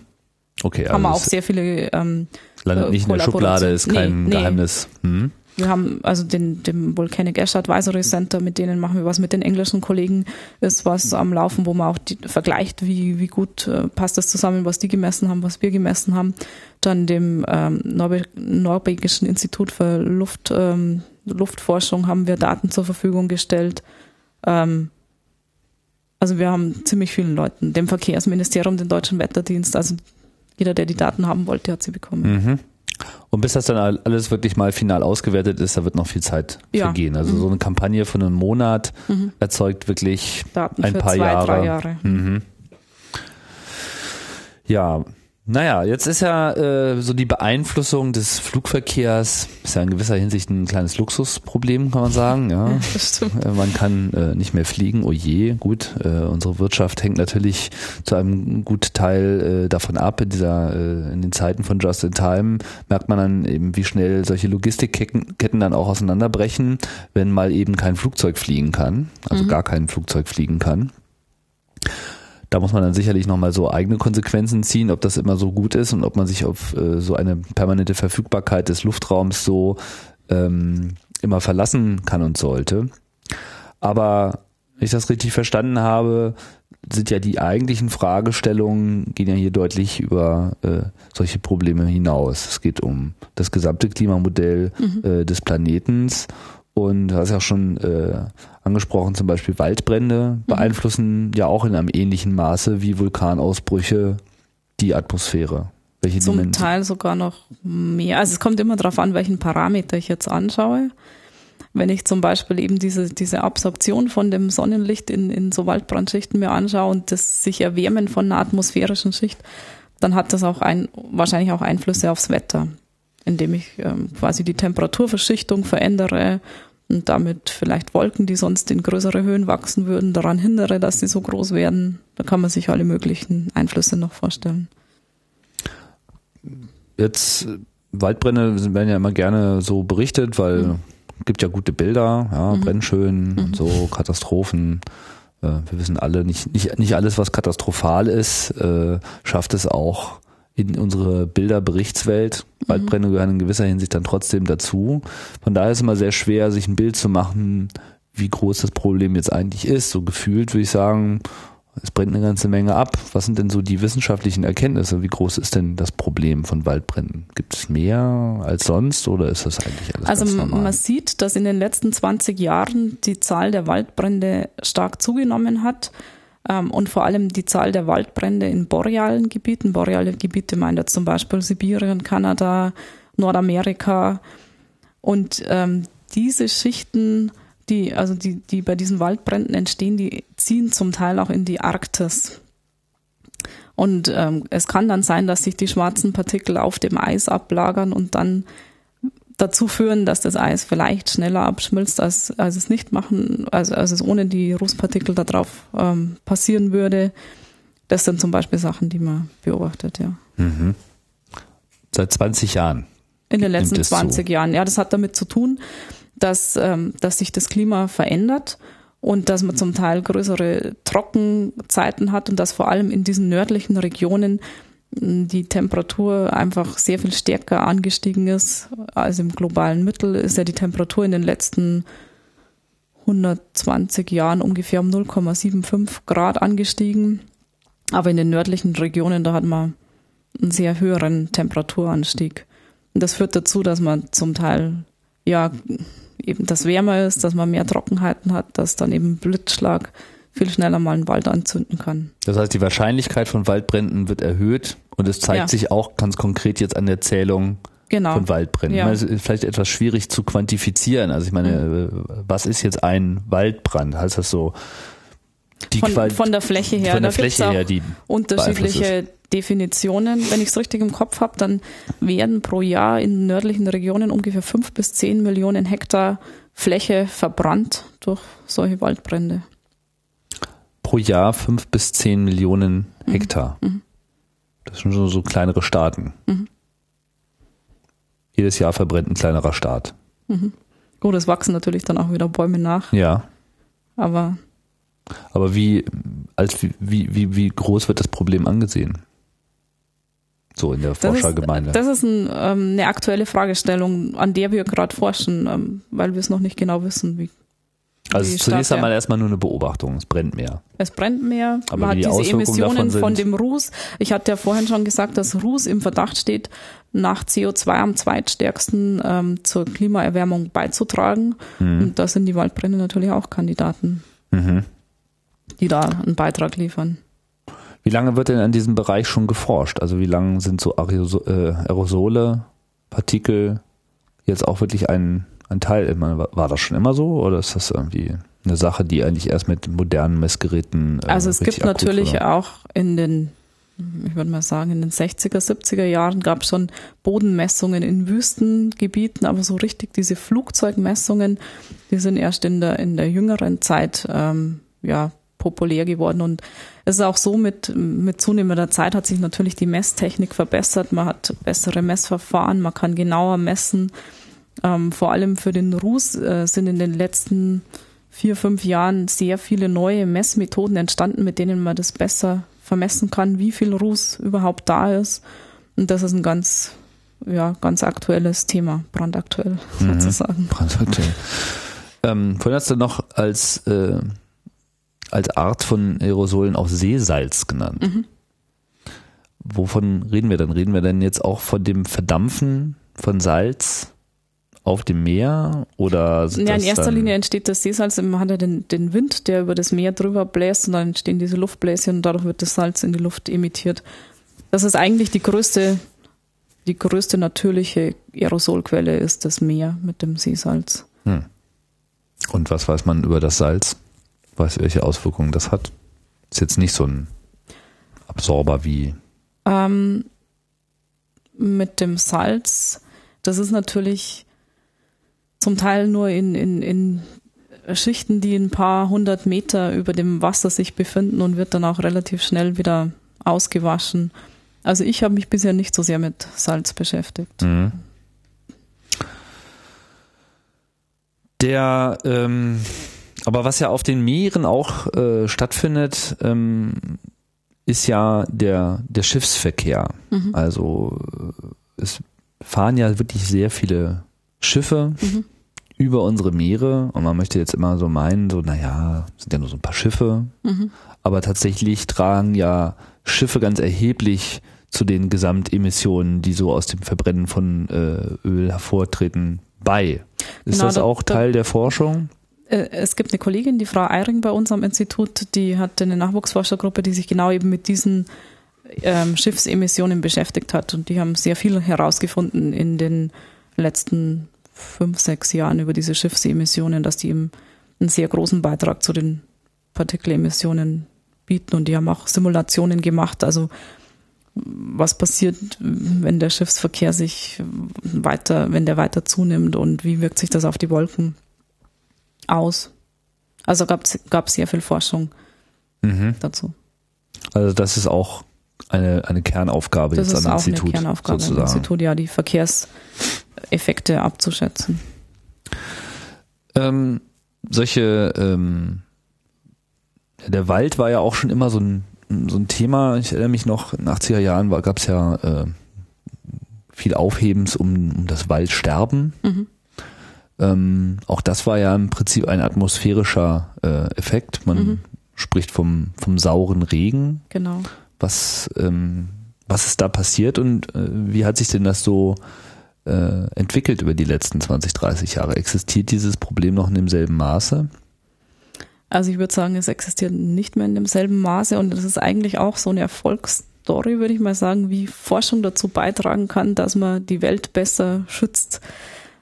Speaker 1: Okay,
Speaker 2: Haben wir auch
Speaker 1: also
Speaker 2: sehr viele ähm,
Speaker 1: landet
Speaker 2: äh,
Speaker 1: nicht in der Schublade, ist kein
Speaker 2: Nee, nee.
Speaker 1: Geheimnis. Mhm.
Speaker 2: Wir haben also den, dem Volcanic Ash Advisory Center, mit denen machen wir was, mit den englischen Kollegen ist was am Laufen, wo man auch die, vergleicht, wie, wie gut äh, passt das zusammen, was die gemessen haben, was wir gemessen haben. Dann dem ähm, Norwe norwegischen Institut für Luft, ähm, Luftforschung haben wir Daten zur Verfügung gestellt. Ähm, Also wir haben ziemlich vielen Leuten, dem Verkehrsministerium, den Deutschen Wetterdienst, also jeder, der die Daten haben wollte, hat sie bekommen.
Speaker 1: Mhm. Und bis das dann alles wirklich mal final ausgewertet ist, da wird noch viel Zeit
Speaker 2: Ja.
Speaker 1: vergehen. Also so eine Kampagne von einem Monat erzeugt wirklich
Speaker 2: Daten
Speaker 1: ein paar
Speaker 2: zwei,
Speaker 1: Jahre.
Speaker 2: Jahre.
Speaker 1: Mhm. Ja, naja, jetzt ist ja äh, so die Beeinflussung des Flugverkehrs, ist ja in gewisser Hinsicht ein kleines Luxusproblem, kann man sagen. Ja. Äh, Man kann äh, nicht mehr fliegen, oh je, gut. Äh, unsere Wirtschaft hängt natürlich zu einem guten Teil äh, davon ab. In, dieser, äh, in den Zeiten von Just in Time merkt man dann eben, wie schnell solche Logistikketten Ketten dann auch auseinanderbrechen, wenn mal eben kein Flugzeug fliegen kann, also gar kein Flugzeug fliegen kann. Da muss man dann sicherlich nochmal so eigene Konsequenzen ziehen, ob das immer so gut ist und ob man sich auf äh, so eine permanente Verfügbarkeit des Luftraums so ähm, immer verlassen kann und sollte. Aber wenn ich das richtig verstanden habe, sind ja die eigentlichen Fragestellungen, gehen ja hier deutlich über äh, solche Probleme hinaus. Es geht um das gesamte Klimamodell äh, des Planetens und du hast ja auch schon äh, angesprochen, zum Beispiel Waldbrände beeinflussen ja auch in einem ähnlichen Maße wie Vulkanausbrüche die Atmosphäre. Welche
Speaker 2: Zum
Speaker 1: Dimension-
Speaker 2: Teil sogar noch mehr. Also es kommt immer darauf an, welchen Parameter ich jetzt anschaue. Wenn ich zum Beispiel eben diese, diese Absorption von dem Sonnenlicht in, in so Waldbrandschichten mir anschaue und das sich erwärmen von einer atmosphärischen Schicht, dann hat das auch ein, wahrscheinlich auch Einflüsse aufs Wetter, indem ich ähm, quasi die Temperaturverschichtung verändere und damit vielleicht Wolken, die sonst in größere Höhen wachsen würden, daran hindere, dass sie so groß werden. Da kann man sich alle möglichen Einflüsse noch vorstellen.
Speaker 1: jetzt äh, Waldbrände werden ja immer gerne so berichtet, weil
Speaker 2: Mhm.
Speaker 1: gibt ja gute Bilder, ja, Brennschön und so, Katastrophen. Äh, wir wissen alle, nicht, nicht, nicht alles, was katastrophal ist, äh, schafft es auch in unsere Bilderberichtswelt. Waldbrände gehören in gewisser Hinsicht dann trotzdem dazu. Von daher ist es immer sehr schwer, sich ein Bild zu machen, wie groß das Problem jetzt eigentlich ist. So gefühlt würde ich sagen, es brennt eine ganze Menge ab. Was sind denn so die wissenschaftlichen Erkenntnisse? Wie groß ist denn das Problem von Waldbränden? Gibt es mehr als sonst oder ist das eigentlich alles
Speaker 2: Also
Speaker 1: ganz normal?
Speaker 2: man sieht, dass in den letzten 20 Jahren die Zahl der Waldbrände stark zugenommen hat und vor allem die Zahl der Waldbrände in borealen Gebieten. Boreale Gebiete meint jetzt zum Beispiel Sibirien, Kanada, Nordamerika und ähm, diese Schichten, die also die die bei diesen Waldbränden entstehen, die ziehen zum Teil auch in die Arktis. Und ähm, es kann dann sein, dass sich die schwarzen Partikel auf dem Eis ablagern und dann dazu führen, dass das Eis vielleicht schneller abschmilzt, als, als es nicht machen, also als es ohne die Rußpartikel da drauf ähm, passieren würde. Das sind zum Beispiel Sachen, die man beobachtet, ja.
Speaker 1: Mhm. Seit 20 Jahren.
Speaker 2: In den letzten
Speaker 1: Nimmt es zu.
Speaker 2: 20 Jahren. Ja, das hat damit zu tun, dass, ähm, dass sich das Klima verändert und dass man zum Teil größere Trockenzeiten hat und dass vor allem in diesen nördlichen Regionen die Temperatur einfach sehr viel stärker angestiegen ist als im globalen Mittel. Ist ja die Temperatur in den letzten 120 Jahren ungefähr um 0,75 Grad angestiegen. Aber in den nördlichen Regionen, da hat man einen sehr höheren Temperaturanstieg. Und das führt dazu, dass man zum Teil ja eben das wärmer ist, dass man mehr Trockenheiten hat, dass dann eben Blitzschlag viel schneller mal einen Wald anzünden kann.
Speaker 1: Das heißt, die Wahrscheinlichkeit von Waldbränden wird erhöht und es zeigt
Speaker 2: Ja.
Speaker 1: sich auch ganz konkret jetzt an der Zählung
Speaker 2: Genau.
Speaker 1: von Waldbränden.
Speaker 2: Ja.
Speaker 1: Meine, es ist vielleicht etwas schwierig zu quantifizieren. Also ich meine,
Speaker 2: Mhm.
Speaker 1: äh, was ist jetzt ein Waldbrand? Heißt das so? Die
Speaker 2: Von,
Speaker 1: Qual-
Speaker 2: von der Fläche her.
Speaker 1: von der
Speaker 2: da
Speaker 1: Fläche her, die
Speaker 2: unterschiedliche Definitionen. Wenn ich es richtig im Kopf habe, dann werden pro Jahr in nördlichen Regionen ungefähr fünf bis zehn Millionen Hektar Fläche verbrannt durch solche Waldbrände.
Speaker 1: Pro Jahr fünf bis zehn Millionen Hektar. Das sind schon so kleinere Staaten. Jedes Jahr verbrennt ein kleinerer Staat.
Speaker 2: Gut, es wachsen natürlich dann auch wieder Bäume nach,
Speaker 1: Ja.
Speaker 2: aber
Speaker 1: Aber wie, als wie, wie, wie, groß wird das Problem angesehen? So in der
Speaker 2: das
Speaker 1: Forschergemeinde.
Speaker 2: ist, das ist ein, ähm, eine aktuelle Fragestellung, an der wir gerade forschen, ähm, weil wir es noch nicht genau wissen, wie
Speaker 1: also zunächst
Speaker 2: stark
Speaker 1: einmal
Speaker 2: der-
Speaker 1: erstmal nur eine Beobachtung. Es brennt mehr.
Speaker 2: Es brennt mehr,
Speaker 1: Aber
Speaker 2: man hat
Speaker 1: die
Speaker 2: diese
Speaker 1: Auswirkungen
Speaker 2: Emissionen von dem Ruß. Ich hatte ja vorhin schon gesagt, dass Ruß im Verdacht steht, nach CO2 am zweitstärksten ähm, zur Klimaerwärmung beizutragen.
Speaker 1: Mhm.
Speaker 2: Und da sind die Waldbrände natürlich auch Kandidaten.
Speaker 1: Mhm.
Speaker 2: die da einen Beitrag liefern.
Speaker 1: Wie lange wird denn an diesem Bereich schon geforscht? Also wie lange sind so äh, Aerosole, Partikel jetzt auch wirklich ein, ein Teil? War das schon immer so oder ist das irgendwie eine Sache, die eigentlich erst mit modernen Messgeräten
Speaker 2: äh, Also es gibt natürlich wurde? auch in den ich würde mal sagen, in den 60er, 70er Jahren gab es schon Bodenmessungen in Wüstengebieten, aber so richtig diese Flugzeugmessungen, die sind erst in der, in der jüngeren Zeit ähm, ja, populär geworden. Und es ist auch so, mit, mit zunehmender Zeit hat sich natürlich die Messtechnik verbessert. Man hat bessere Messverfahren, man kann genauer messen. Ähm, vor allem für den Ruß äh, sind in den letzten vier, fünf Jahren sehr viele neue Messmethoden entstanden, mit denen man das besser vermessen kann, wie viel Ruß überhaupt da ist. Und das ist ein ganz, ja, ganz aktuelles Thema, brandaktuell mhm. sozusagen. Brandaktuell.
Speaker 1: Ähm, vorhin hast du noch als, äh, als Art von Aerosolen auch Seesalz genannt. Mhm. Wovon reden wir dann? Reden wir denn jetzt auch von dem Verdampfen von Salz auf dem Meer oder
Speaker 2: Ja, in erster Linie entsteht das Seesalz, man hat ja den, den Wind, der über das Meer drüber bläst und dann entstehen diese Luftbläschen und dadurch wird das Salz in die Luft emittiert. Das ist eigentlich die größte, die größte natürliche Aerosolquelle ist das Meer mit dem Seesalz. Hm.
Speaker 1: Und was weiß man über das Salz? Weiß, welche Auswirkungen das hat? Ist jetzt nicht so ein Absorber wie.
Speaker 2: Ähm, mit dem Salz, das ist natürlich zum Teil nur in, in, in Schichten, die ein paar hundert Meter über dem Wasser sich befinden und wird dann auch relativ schnell wieder ausgewaschen. Also ich habe mich bisher nicht so sehr mit Salz beschäftigt. Mhm.
Speaker 1: Der, ähm, aber was ja auf den Meeren auch äh, stattfindet, ähm, ist ja der, der Schiffsverkehr. Mhm. Also äh, es fahren ja wirklich sehr viele Schiffe. Mhm über unsere Meere und man möchte jetzt immer so meinen, so, naja, sind ja nur so ein paar Schiffe, mhm. aber tatsächlich tragen ja Schiffe ganz erheblich zu den Gesamtemissionen, die so aus dem Verbrennen von äh, Öl hervortreten, bei. Ist genau, das auch da, Teil der Forschung?
Speaker 2: Äh, es gibt eine Kollegin, die Frau Eiring bei uns am Institut, die hat eine Nachwuchsforschergruppe, die sich genau eben mit diesen ähm, Schiffsemissionen beschäftigt hat und die haben sehr viel herausgefunden in den letzten fünf, sechs Jahren über diese Schiffsemissionen, dass die eben einen sehr großen Beitrag zu den Partikelemissionen bieten und die haben auch Simulationen gemacht, also was passiert, wenn der Schiffsverkehr sich weiter, wenn der weiter zunimmt und wie wirkt sich das auf die Wolken aus? Also gab es sehr viel Forschung mhm. dazu.
Speaker 1: Also das ist auch eine, eine Kernaufgabe
Speaker 2: das
Speaker 1: jetzt
Speaker 2: ist am auch Institut. Eine Kernaufgabe sozusagen. Institut, ja, die Verkehrseffekte abzuschätzen.
Speaker 1: Ähm, solche, ähm, der Wald war ja auch schon immer so ein, so ein Thema. Ich erinnere mich noch, in den 80er Jahren gab es ja äh, viel Aufhebens um, um das Waldsterben. Mhm. Ähm, auch das war ja im Prinzip ein atmosphärischer äh, Effekt. Man mhm. spricht vom, vom sauren Regen.
Speaker 2: Genau.
Speaker 1: Was, ähm, was ist da passiert und äh, wie hat sich denn das so äh, entwickelt über die letzten 20, 30 Jahre? Existiert dieses Problem noch in demselben Maße?
Speaker 2: Also ich würde sagen, es existiert nicht mehr in demselben Maße und das ist eigentlich auch so eine Erfolgsstory, würde ich mal sagen, wie Forschung dazu beitragen kann, dass man die Welt besser schützt.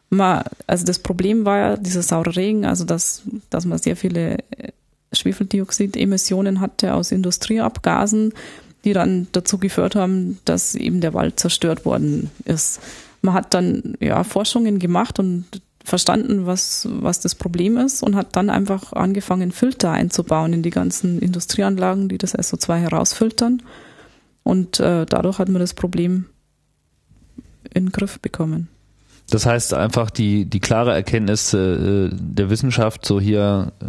Speaker 2: Man, also das Problem war ja dieser saure Regen, also dass, dass man sehr viele Schwefeldioxidemissionen hatte aus Industrieabgasen, die dann dazu geführt haben, dass eben der Wald zerstört worden ist. Man hat dann ja Forschungen gemacht und verstanden, was, was das Problem ist und hat dann einfach angefangen, Filter einzubauen in die ganzen Industrieanlagen, die das SO2 herausfiltern. Und äh, dadurch hat man das Problem in den Griff bekommen.
Speaker 1: Das heißt einfach die, die klare Erkenntnis äh, der Wissenschaft, so hier, äh,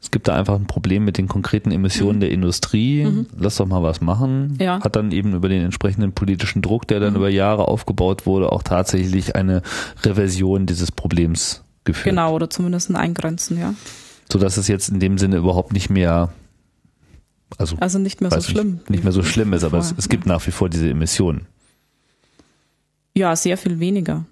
Speaker 1: es gibt da einfach ein Problem mit den konkreten Emissionen mhm. der Industrie, mhm. lass doch mal was machen. Ja. Hat dann eben über den entsprechenden politischen Druck, der dann mhm. über Jahre aufgebaut wurde, auch tatsächlich eine Reversion dieses Problems geführt.
Speaker 2: Genau, oder zumindest ein Eingrenzen, ja.
Speaker 1: So dass es jetzt in dem Sinne überhaupt nicht mehr also,
Speaker 2: also nicht mehr so schlimm.
Speaker 1: Nicht, nicht mehr so schlimm ist, aber es, es gibt ja. nach wie vor diese Emissionen.
Speaker 2: Ja, sehr viel weniger.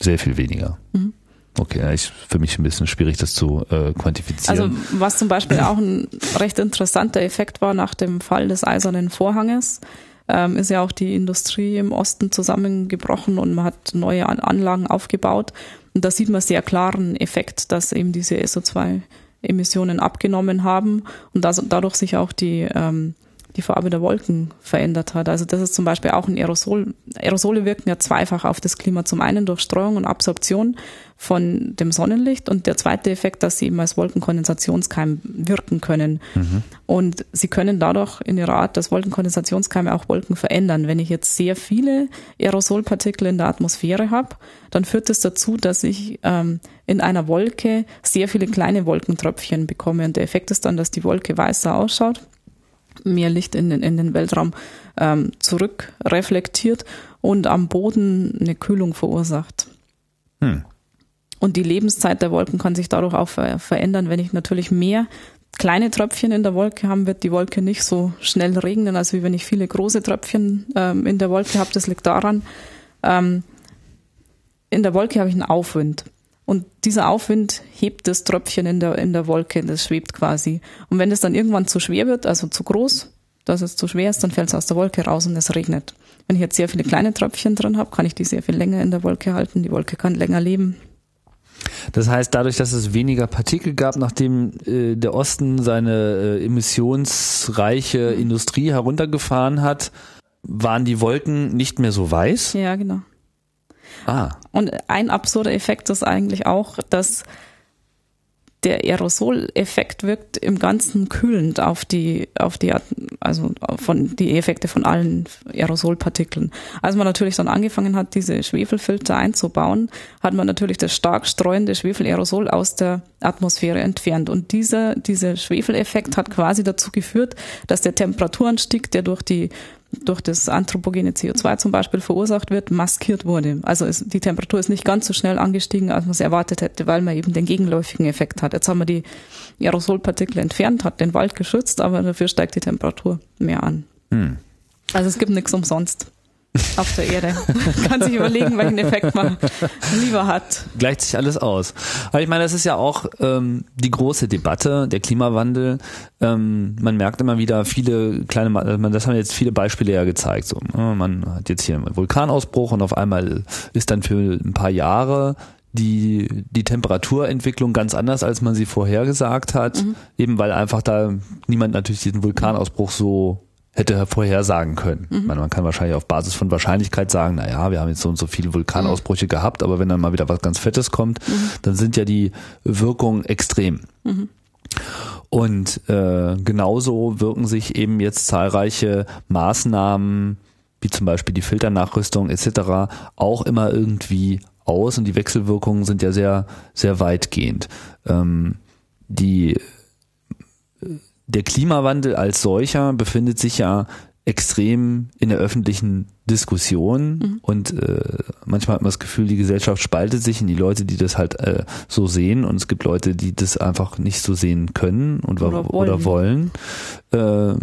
Speaker 1: Sehr viel weniger. Mhm. Okay, ich, für mich ein bisschen schwierig, das zu äh, quantifizieren.
Speaker 2: Also was zum Beispiel auch ein recht interessanter Effekt war nach dem Fall des Eisernen Vorhanges, ähm, ist ja auch die Industrie im Osten zusammengebrochen und man hat neue Anlagen aufgebaut. Und da sieht man sehr klaren Effekt, dass eben diese SO2-Emissionen abgenommen haben und dass dadurch sich auch die ähm, die Farbe der Wolken verändert hat. Also das ist zum Beispiel auch ein Aerosol. Aerosole wirken ja zweifach auf das Klima. Zum einen durch Streuung und Absorption von dem Sonnenlicht und der zweite Effekt, dass sie eben als Wolkenkondensationskeim wirken können. Mhm. Und sie können dadurch in ihrer Art, dass Wolkenkondensationskeime auch Wolken verändern. Wenn ich jetzt sehr viele Aerosolpartikel in der Atmosphäre habe, dann führt das dazu, dass ich ähm, in einer Wolke sehr viele kleine Wolkentröpfchen bekomme. Und der Effekt ist dann, dass die Wolke weißer ausschaut mehr Licht in den, in den Weltraum ähm, zurückreflektiert und am Boden eine Kühlung verursacht. Hm. Und die Lebenszeit der Wolken kann sich dadurch auch ver verändern. Wenn ich natürlich mehr kleine Tröpfchen in der Wolke habe, wird die Wolke nicht so schnell regnen, als wie wenn ich viele große Tröpfchen ähm, in der Wolke habe. Das liegt daran, ähm, in der Wolke habe ich einen Aufwind. Und dieser Aufwind hebt das Tröpfchen in der, in der Wolke, das schwebt quasi. Und wenn es dann irgendwann zu schwer wird, also zu groß, dass es zu schwer ist, dann fällt es aus der Wolke raus und es regnet. Wenn ich jetzt sehr viele kleine Tröpfchen drin habe, kann ich die sehr viel länger in der Wolke halten. Die Wolke kann länger leben.
Speaker 1: Das heißt, dadurch, dass es weniger Partikel gab, nachdem äh, der Osten seine äh, emissionsreiche Industrie heruntergefahren hat, waren die Wolken nicht mehr so weiß?
Speaker 2: Ja, genau.
Speaker 1: Ah.
Speaker 2: Und ein absurder Effekt ist eigentlich auch, dass der Aerosoleffekt wirkt im Ganzen kühlend auf die, auf die, also von die Effekte von allen Aerosolpartikeln. Als man natürlich dann angefangen hat, diese Schwefelfilter einzubauen, hat man natürlich das stark streuende Schwefelaerosol aus der Atmosphäre entfernt. Und dieser, dieser Schwefeleffekt hat quasi dazu geführt, dass der Temperaturanstieg, der durch die durch das anthropogene CO2 zum Beispiel verursacht wird, maskiert wurde. Also es, die Temperatur ist nicht ganz so schnell angestiegen, als man es erwartet hätte, weil man eben den gegenläufigen Effekt hat. Jetzt haben wir die Aerosolpartikel entfernt, hat den Wald geschützt, aber dafür steigt die Temperatur mehr an. Hm. Also es gibt nichts umsonst auf der Erde. Kann sich überlegen, welchen Effekt man lieber hat.
Speaker 1: Gleicht sich alles aus. Aber ich meine, das ist ja auch ähm, die große Debatte, der Klimawandel. Ähm, man merkt immer wieder viele kleine, also das haben jetzt viele Beispiele ja gezeigt. So, ne, man hat jetzt hier einen Vulkanausbruch und auf einmal ist dann für ein paar Jahre die, die Temperaturentwicklung ganz anders, als man sie vorhergesagt hat, mhm. eben weil einfach da niemand natürlich diesen Vulkanausbruch so hätte vorhersagen können. Mhm. Man, man kann wahrscheinlich auf Basis von Wahrscheinlichkeit sagen, na ja, wir haben jetzt so und so viele Vulkanausbrüche mhm. gehabt, aber wenn dann mal wieder was ganz Fettes kommt, mhm. dann sind ja die Wirkungen extrem. Mhm. Und äh, genauso wirken sich eben jetzt zahlreiche Maßnahmen, wie zum Beispiel die Filternachrüstung etc., auch immer irgendwie aus und die Wechselwirkungen sind ja sehr, sehr weitgehend. Ähm, die der Klimawandel als solcher befindet sich ja extrem in der öffentlichen Diskussion mhm. und äh, manchmal hat man das Gefühl, die Gesellschaft spaltet sich in die Leute, die das halt äh, so sehen und es gibt Leute, die das einfach nicht so sehen können und oder wollen. Oder wollen. Äh,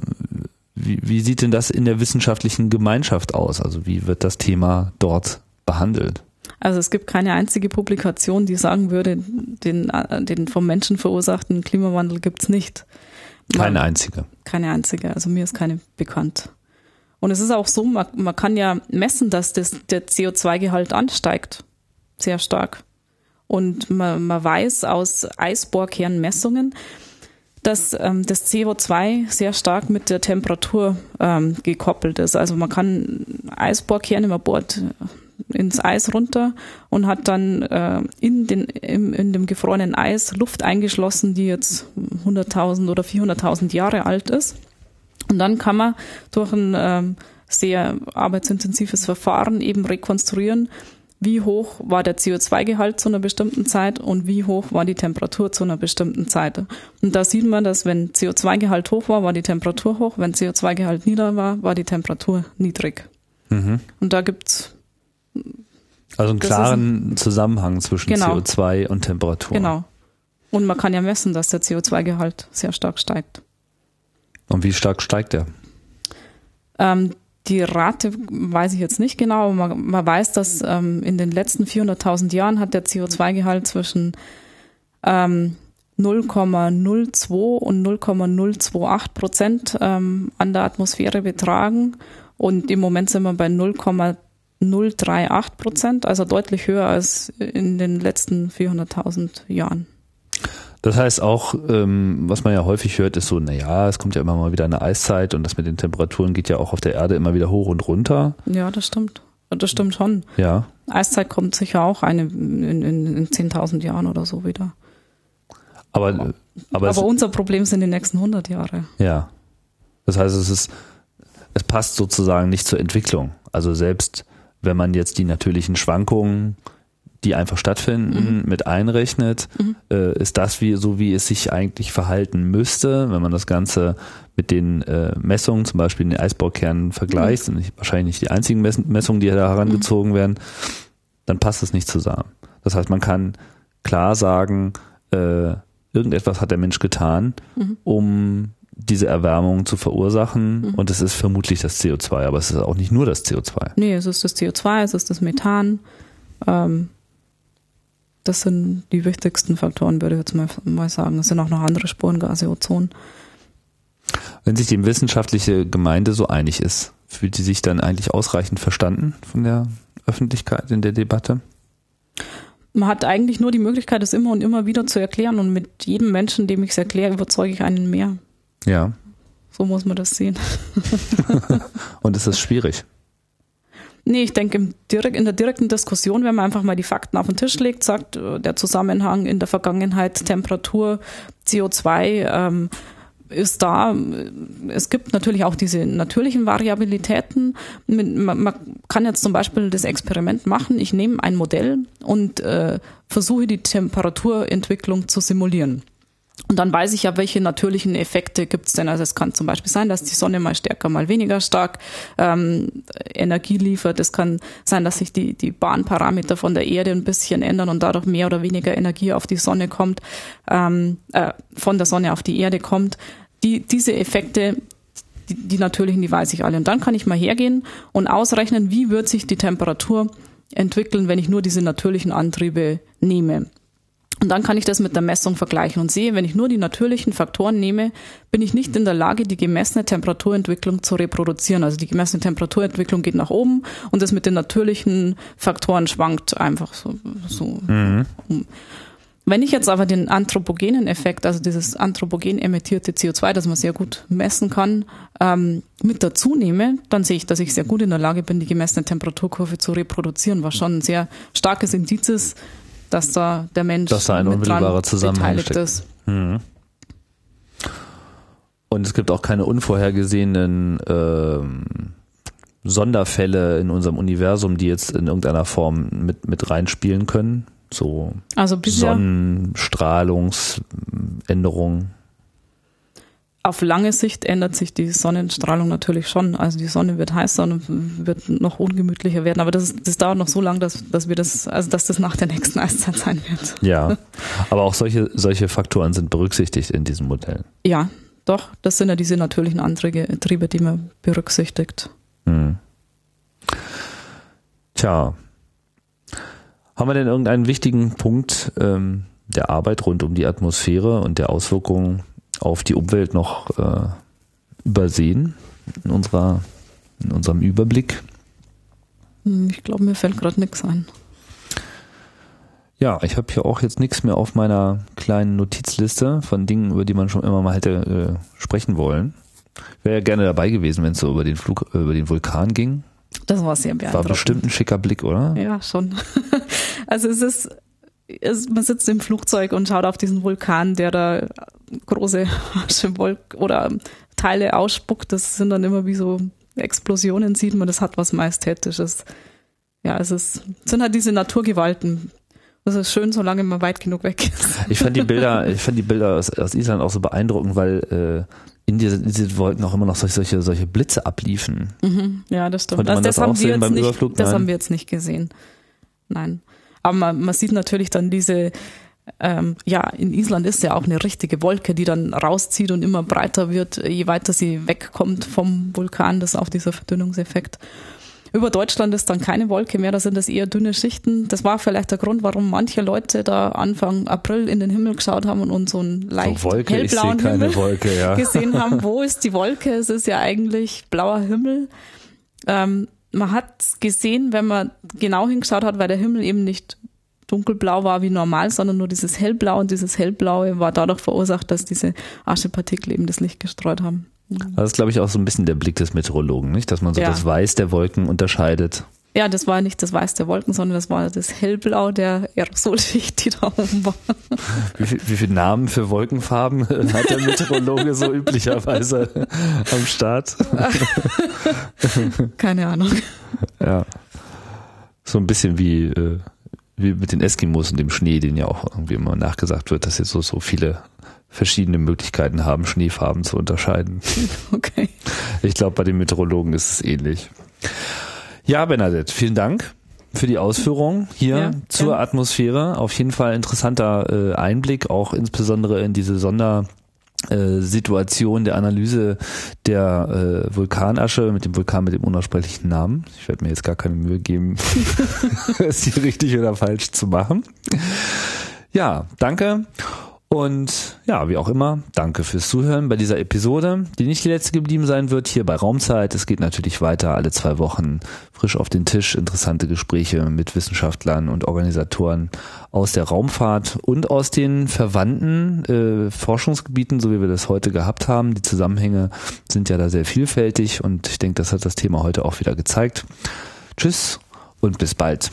Speaker 1: wie, wie sieht denn das in der wissenschaftlichen Gemeinschaft aus? Also wie wird das Thema dort behandelt?
Speaker 2: Also es gibt keine einzige Publikation, die sagen würde, den, äh, den vom Menschen verursachten Klimawandel gibt's nicht.
Speaker 1: Keine einzige.
Speaker 2: Keine einzige, also mir ist keine bekannt. Und es ist auch so, man, man kann ja messen, dass das, der CO2-Gehalt ansteigt. Sehr stark. Und man, man weiß aus Eisbohrkernmessungen, dass ähm, das CO2 sehr stark mit der Temperatur ähm, gekoppelt ist. Also man kann Eisbohrkerne, man bohrt ins Eis runter und hat dann äh, in, den, im, in dem gefrorenen Eis Luft eingeschlossen, die jetzt 100.000 oder 400.000 Jahre alt ist. Und dann kann man durch ein ähm, sehr arbeitsintensives Verfahren eben rekonstruieren, wie hoch war der CO2-Gehalt zu einer bestimmten Zeit und wie hoch war die Temperatur zu einer bestimmten Zeit. Und da sieht man, dass wenn CO2-Gehalt hoch war, war die Temperatur hoch, wenn CO2-Gehalt nieder war, war die Temperatur niedrig. Mhm. Und da gibt's
Speaker 1: also einen klaren ein, Zusammenhang zwischen genau, CO2 und Temperatur.
Speaker 2: Genau. Und man kann ja messen, dass der CO2-Gehalt sehr stark steigt.
Speaker 1: Und wie stark steigt der?
Speaker 2: Ähm, Die Rate weiß ich jetzt nicht genau, aber man, man weiß, dass ähm, in den letzten 400.000 Jahren hat der CO2-Gehalt zwischen ähm, 0,02 und 0,028 Prozent ähm, an der Atmosphäre betragen. Und im Moment sind wir bei 0,038 Prozent, also deutlich höher als in den letzten 400.000 Jahren.
Speaker 1: Das heißt auch, ähm, was man ja häufig hört, ist so, naja, es kommt ja immer mal wieder eine Eiszeit und das mit den Temperaturen geht ja auch auf der Erde immer wieder hoch und runter.
Speaker 2: Ja, das stimmt. Das stimmt schon.
Speaker 1: Ja.
Speaker 2: Eiszeit kommt sicher auch eine in, in, in 10.000 Jahren oder so wieder.
Speaker 1: Aber, aber,
Speaker 2: Aber unser Problem sind die nächsten 100 Jahre.
Speaker 1: ja. Das heißt, es ist, es passt sozusagen nicht zur Entwicklung. Also selbst wenn man jetzt die natürlichen Schwankungen, die einfach stattfinden, mit einrechnet, äh, ist das wie, so wie es sich eigentlich verhalten müsste, wenn man das Ganze mit den äh, Messungen, zum Beispiel den Eisbaukernen vergleicht, sind nicht, wahrscheinlich nicht die einzigen Mess Messungen, die da herangezogen werden, dann passt es nicht zusammen. Das heißt, man kann klar sagen, äh, irgendetwas hat der Mensch getan, um diese Erwärmung zu verursachen und es ist vermutlich das CO2, aber es ist auch nicht nur das CO2.
Speaker 2: Nee, es ist das CO2, es ist das Methan. Ähm, das sind die wichtigsten Faktoren, würde ich jetzt mal, mal sagen. Es sind auch noch andere Spurengase, Ozon.
Speaker 1: Wenn sich die wissenschaftliche Gemeinde so einig ist, fühlt sie sich dann eigentlich ausreichend verstanden von der Öffentlichkeit in der Debatte?
Speaker 2: Man hat eigentlich nur die Möglichkeit, es immer und immer wieder zu erklären und mit jedem Menschen, dem ich es erkläre, überzeuge ich einen mehr.
Speaker 1: Ja.
Speaker 2: So muss man das sehen.
Speaker 1: Und es ist schwierig.
Speaker 2: Nee, ich denke, im direkt, in der direkten Diskussion, wenn man einfach mal die Fakten auf den Tisch legt, sagt, äh, der Zusammenhang in der Vergangenheit, Temperatur, CO2 ähm, ist da. Es gibt natürlich auch diese natürlichen Variabilitäten. Man kann jetzt zum Beispiel das Experiment machen, ich nehme ein Modell und äh, versuche die Temperaturentwicklung zu simulieren. Und dann weiß ich ja, welche natürlichen Effekte gibt es denn. Also es kann zum Beispiel sein, dass die Sonne mal stärker, mal weniger stark ähm, Energie liefert. Es kann sein, dass sich die, die Bahnparameter von der Erde ein bisschen ändern und dadurch mehr oder weniger Energie auf die Sonne kommt, ähm, äh, von der Sonne auf die Erde kommt. Die, diese Effekte, die, die natürlichen, die weiß ich alle. Und dann kann ich mal hergehen und ausrechnen, wie wird sich die Temperatur entwickeln, wenn ich nur diese natürlichen Antriebe nehme. Und dann kann ich das mit der Messung vergleichen und sehe, wenn ich nur die natürlichen Faktoren nehme, bin ich nicht in der Lage, die gemessene Temperaturentwicklung zu reproduzieren. Also die gemessene Temperaturentwicklung geht nach oben und das mit den natürlichen Faktoren schwankt einfach so. so um. Wenn ich jetzt aber den anthropogenen Effekt, also dieses anthropogen emittierte CO2, das man sehr gut messen kann, ähm, mit dazu nehme, dann sehe ich, dass ich sehr gut in der Lage bin, die gemessene Temperaturkurve zu reproduzieren, was schon ein sehr starkes Indiz ist, dass da der Mensch
Speaker 1: Dass da ein unmittelbarer Zusammenhang
Speaker 2: beteiligt
Speaker 1: steckt.
Speaker 2: ist.
Speaker 1: Und es gibt auch keine unvorhergesehenen ähm, Sonderfälle in unserem Universum, die jetzt in irgendeiner Form mit, mit reinspielen können. So
Speaker 2: Also
Speaker 1: Sonnenstrahlungsänderungen.
Speaker 2: Auf lange Sicht ändert sich die Sonnenstrahlung natürlich schon. Also die Sonne wird heißer und wird noch ungemütlicher werden. Aber das, ist, das dauert noch so lange, dass, dass wir das, also dass das nach der nächsten Eiszeit sein wird.
Speaker 1: Ja, aber auch solche, solche Faktoren sind berücksichtigt in diesem Modell.
Speaker 2: Ja, doch, das sind ja diese natürlichen Anträge, Triebe, die man berücksichtigt.
Speaker 1: Hm. Tja, haben wir denn irgendeinen wichtigen Punkt ähm, der Arbeit rund um die Atmosphäre und der Auswirkungen auf die Umwelt noch äh, übersehen in unserer in unserem Überblick?
Speaker 2: Hm, Ich glaube, mir fällt gerade nichts ein.
Speaker 1: Ja, ich habe hier auch jetzt nichts mehr auf meiner kleinen Notizliste von Dingen, über die man schon immer mal hätte äh, sprechen wollen. Wäre ja gerne dabei gewesen, wenn es so über den Flug, äh, über den Vulkan ging.
Speaker 2: Das war sehr
Speaker 1: War
Speaker 2: beeindruckend.
Speaker 1: bestimmt ein schicker Blick, oder?
Speaker 2: Ja, schon. Also es ist, es, man sitzt im Flugzeug und schaut auf diesen Vulkan, der da große Aschewolk oder Teile ausspuckt. Das sind dann immer wie so Explosionen, sieht man. Das hat was Majestätisches. Ja, es ist, sind halt diese Naturgewalten. Das ist schön, solange man weit genug weg ist.
Speaker 1: Ich fand die Bilder, ich fand die Bilder aus, aus Island auch so beeindruckend, weil äh, in diesen, in diesen Wolken auch immer noch solche, solche, solche Blitze abliefen.
Speaker 2: Ja, das stimmt. Also
Speaker 1: das auch
Speaker 2: haben wir jetzt nicht,
Speaker 1: Überflug?
Speaker 2: Das
Speaker 1: Nein.
Speaker 2: haben wir jetzt nicht gesehen. Nein. Aber man, man sieht natürlich dann diese ähm, ja, in Island ist ja auch eine richtige Wolke, die dann rauszieht und immer breiter wird, je weiter sie wegkommt vom Vulkan. Das ist auch dieser Verdünnungseffekt. Über Deutschland ist dann keine Wolke mehr, da sind das eher dünne Schichten. Das war vielleicht der Grund, warum manche Leute da Anfang April in den Himmel geschaut haben und so einen leicht so Wolke, hellblauen Himmel
Speaker 1: Wolke, ja.
Speaker 2: gesehen haben. Wo ist die Wolke? Es ist ja eigentlich blauer Himmel. Ähm, man hat gesehen, wenn man genau hingeschaut hat, weil der Himmel eben nicht dunkelblau war wie normal, sondern nur dieses hellblau und dieses hellblaue war dadurch verursacht, dass diese Aschepartikel eben das Licht gestreut haben.
Speaker 1: Das ist, glaube ich, auch so ein bisschen der Blick des Meteorologen, nicht? Dass man so ja. das Weiß der Wolken unterscheidet.
Speaker 2: Ja, das war nicht das Weiß der Wolken, sondern das war das Hellblau der Aerosolschicht, die da oben war.
Speaker 1: Wie, viel, wie viele Namen für Wolkenfarben hat der Meteorologe so üblicherweise am Start?
Speaker 2: Keine Ahnung.
Speaker 1: Ja. So ein bisschen wie, äh, wie mit den Eskimos und dem Schnee, den ja auch irgendwie immer nachgesagt wird, dass jetzt so, so viele verschiedene Möglichkeiten haben, Schneefarben zu unterscheiden.
Speaker 2: Okay.
Speaker 1: Ich glaube, bei den Meteorologen ist es ähnlich. Ja, Bernadette, vielen Dank für die Ausführungen hier ja, zur ja. Atmosphäre. Auf jeden Fall interessanter äh, Einblick, auch insbesondere in diese Sonder Situation der Analyse der äh, Vulkanasche mit dem Vulkan mit dem unaussprechlichen Namen. Ich werde mir jetzt gar keine Mühe geben, es hier richtig oder falsch zu machen. Ja, danke. Und ja, wie auch immer, danke fürs Zuhören bei dieser Episode, die nicht die letzte geblieben sein wird, hier bei Raumzeit. Es geht natürlich weiter, alle zwei Wochen frisch auf den Tisch, interessante Gespräche mit Wissenschaftlern und Organisatoren aus der Raumfahrt und aus den verwandten äh, Forschungsgebieten, so wie wir das heute gehabt haben. Die Zusammenhänge sind ja da sehr vielfältig und ich denke, das hat das Thema heute auch wieder gezeigt. Tschüss und bis bald.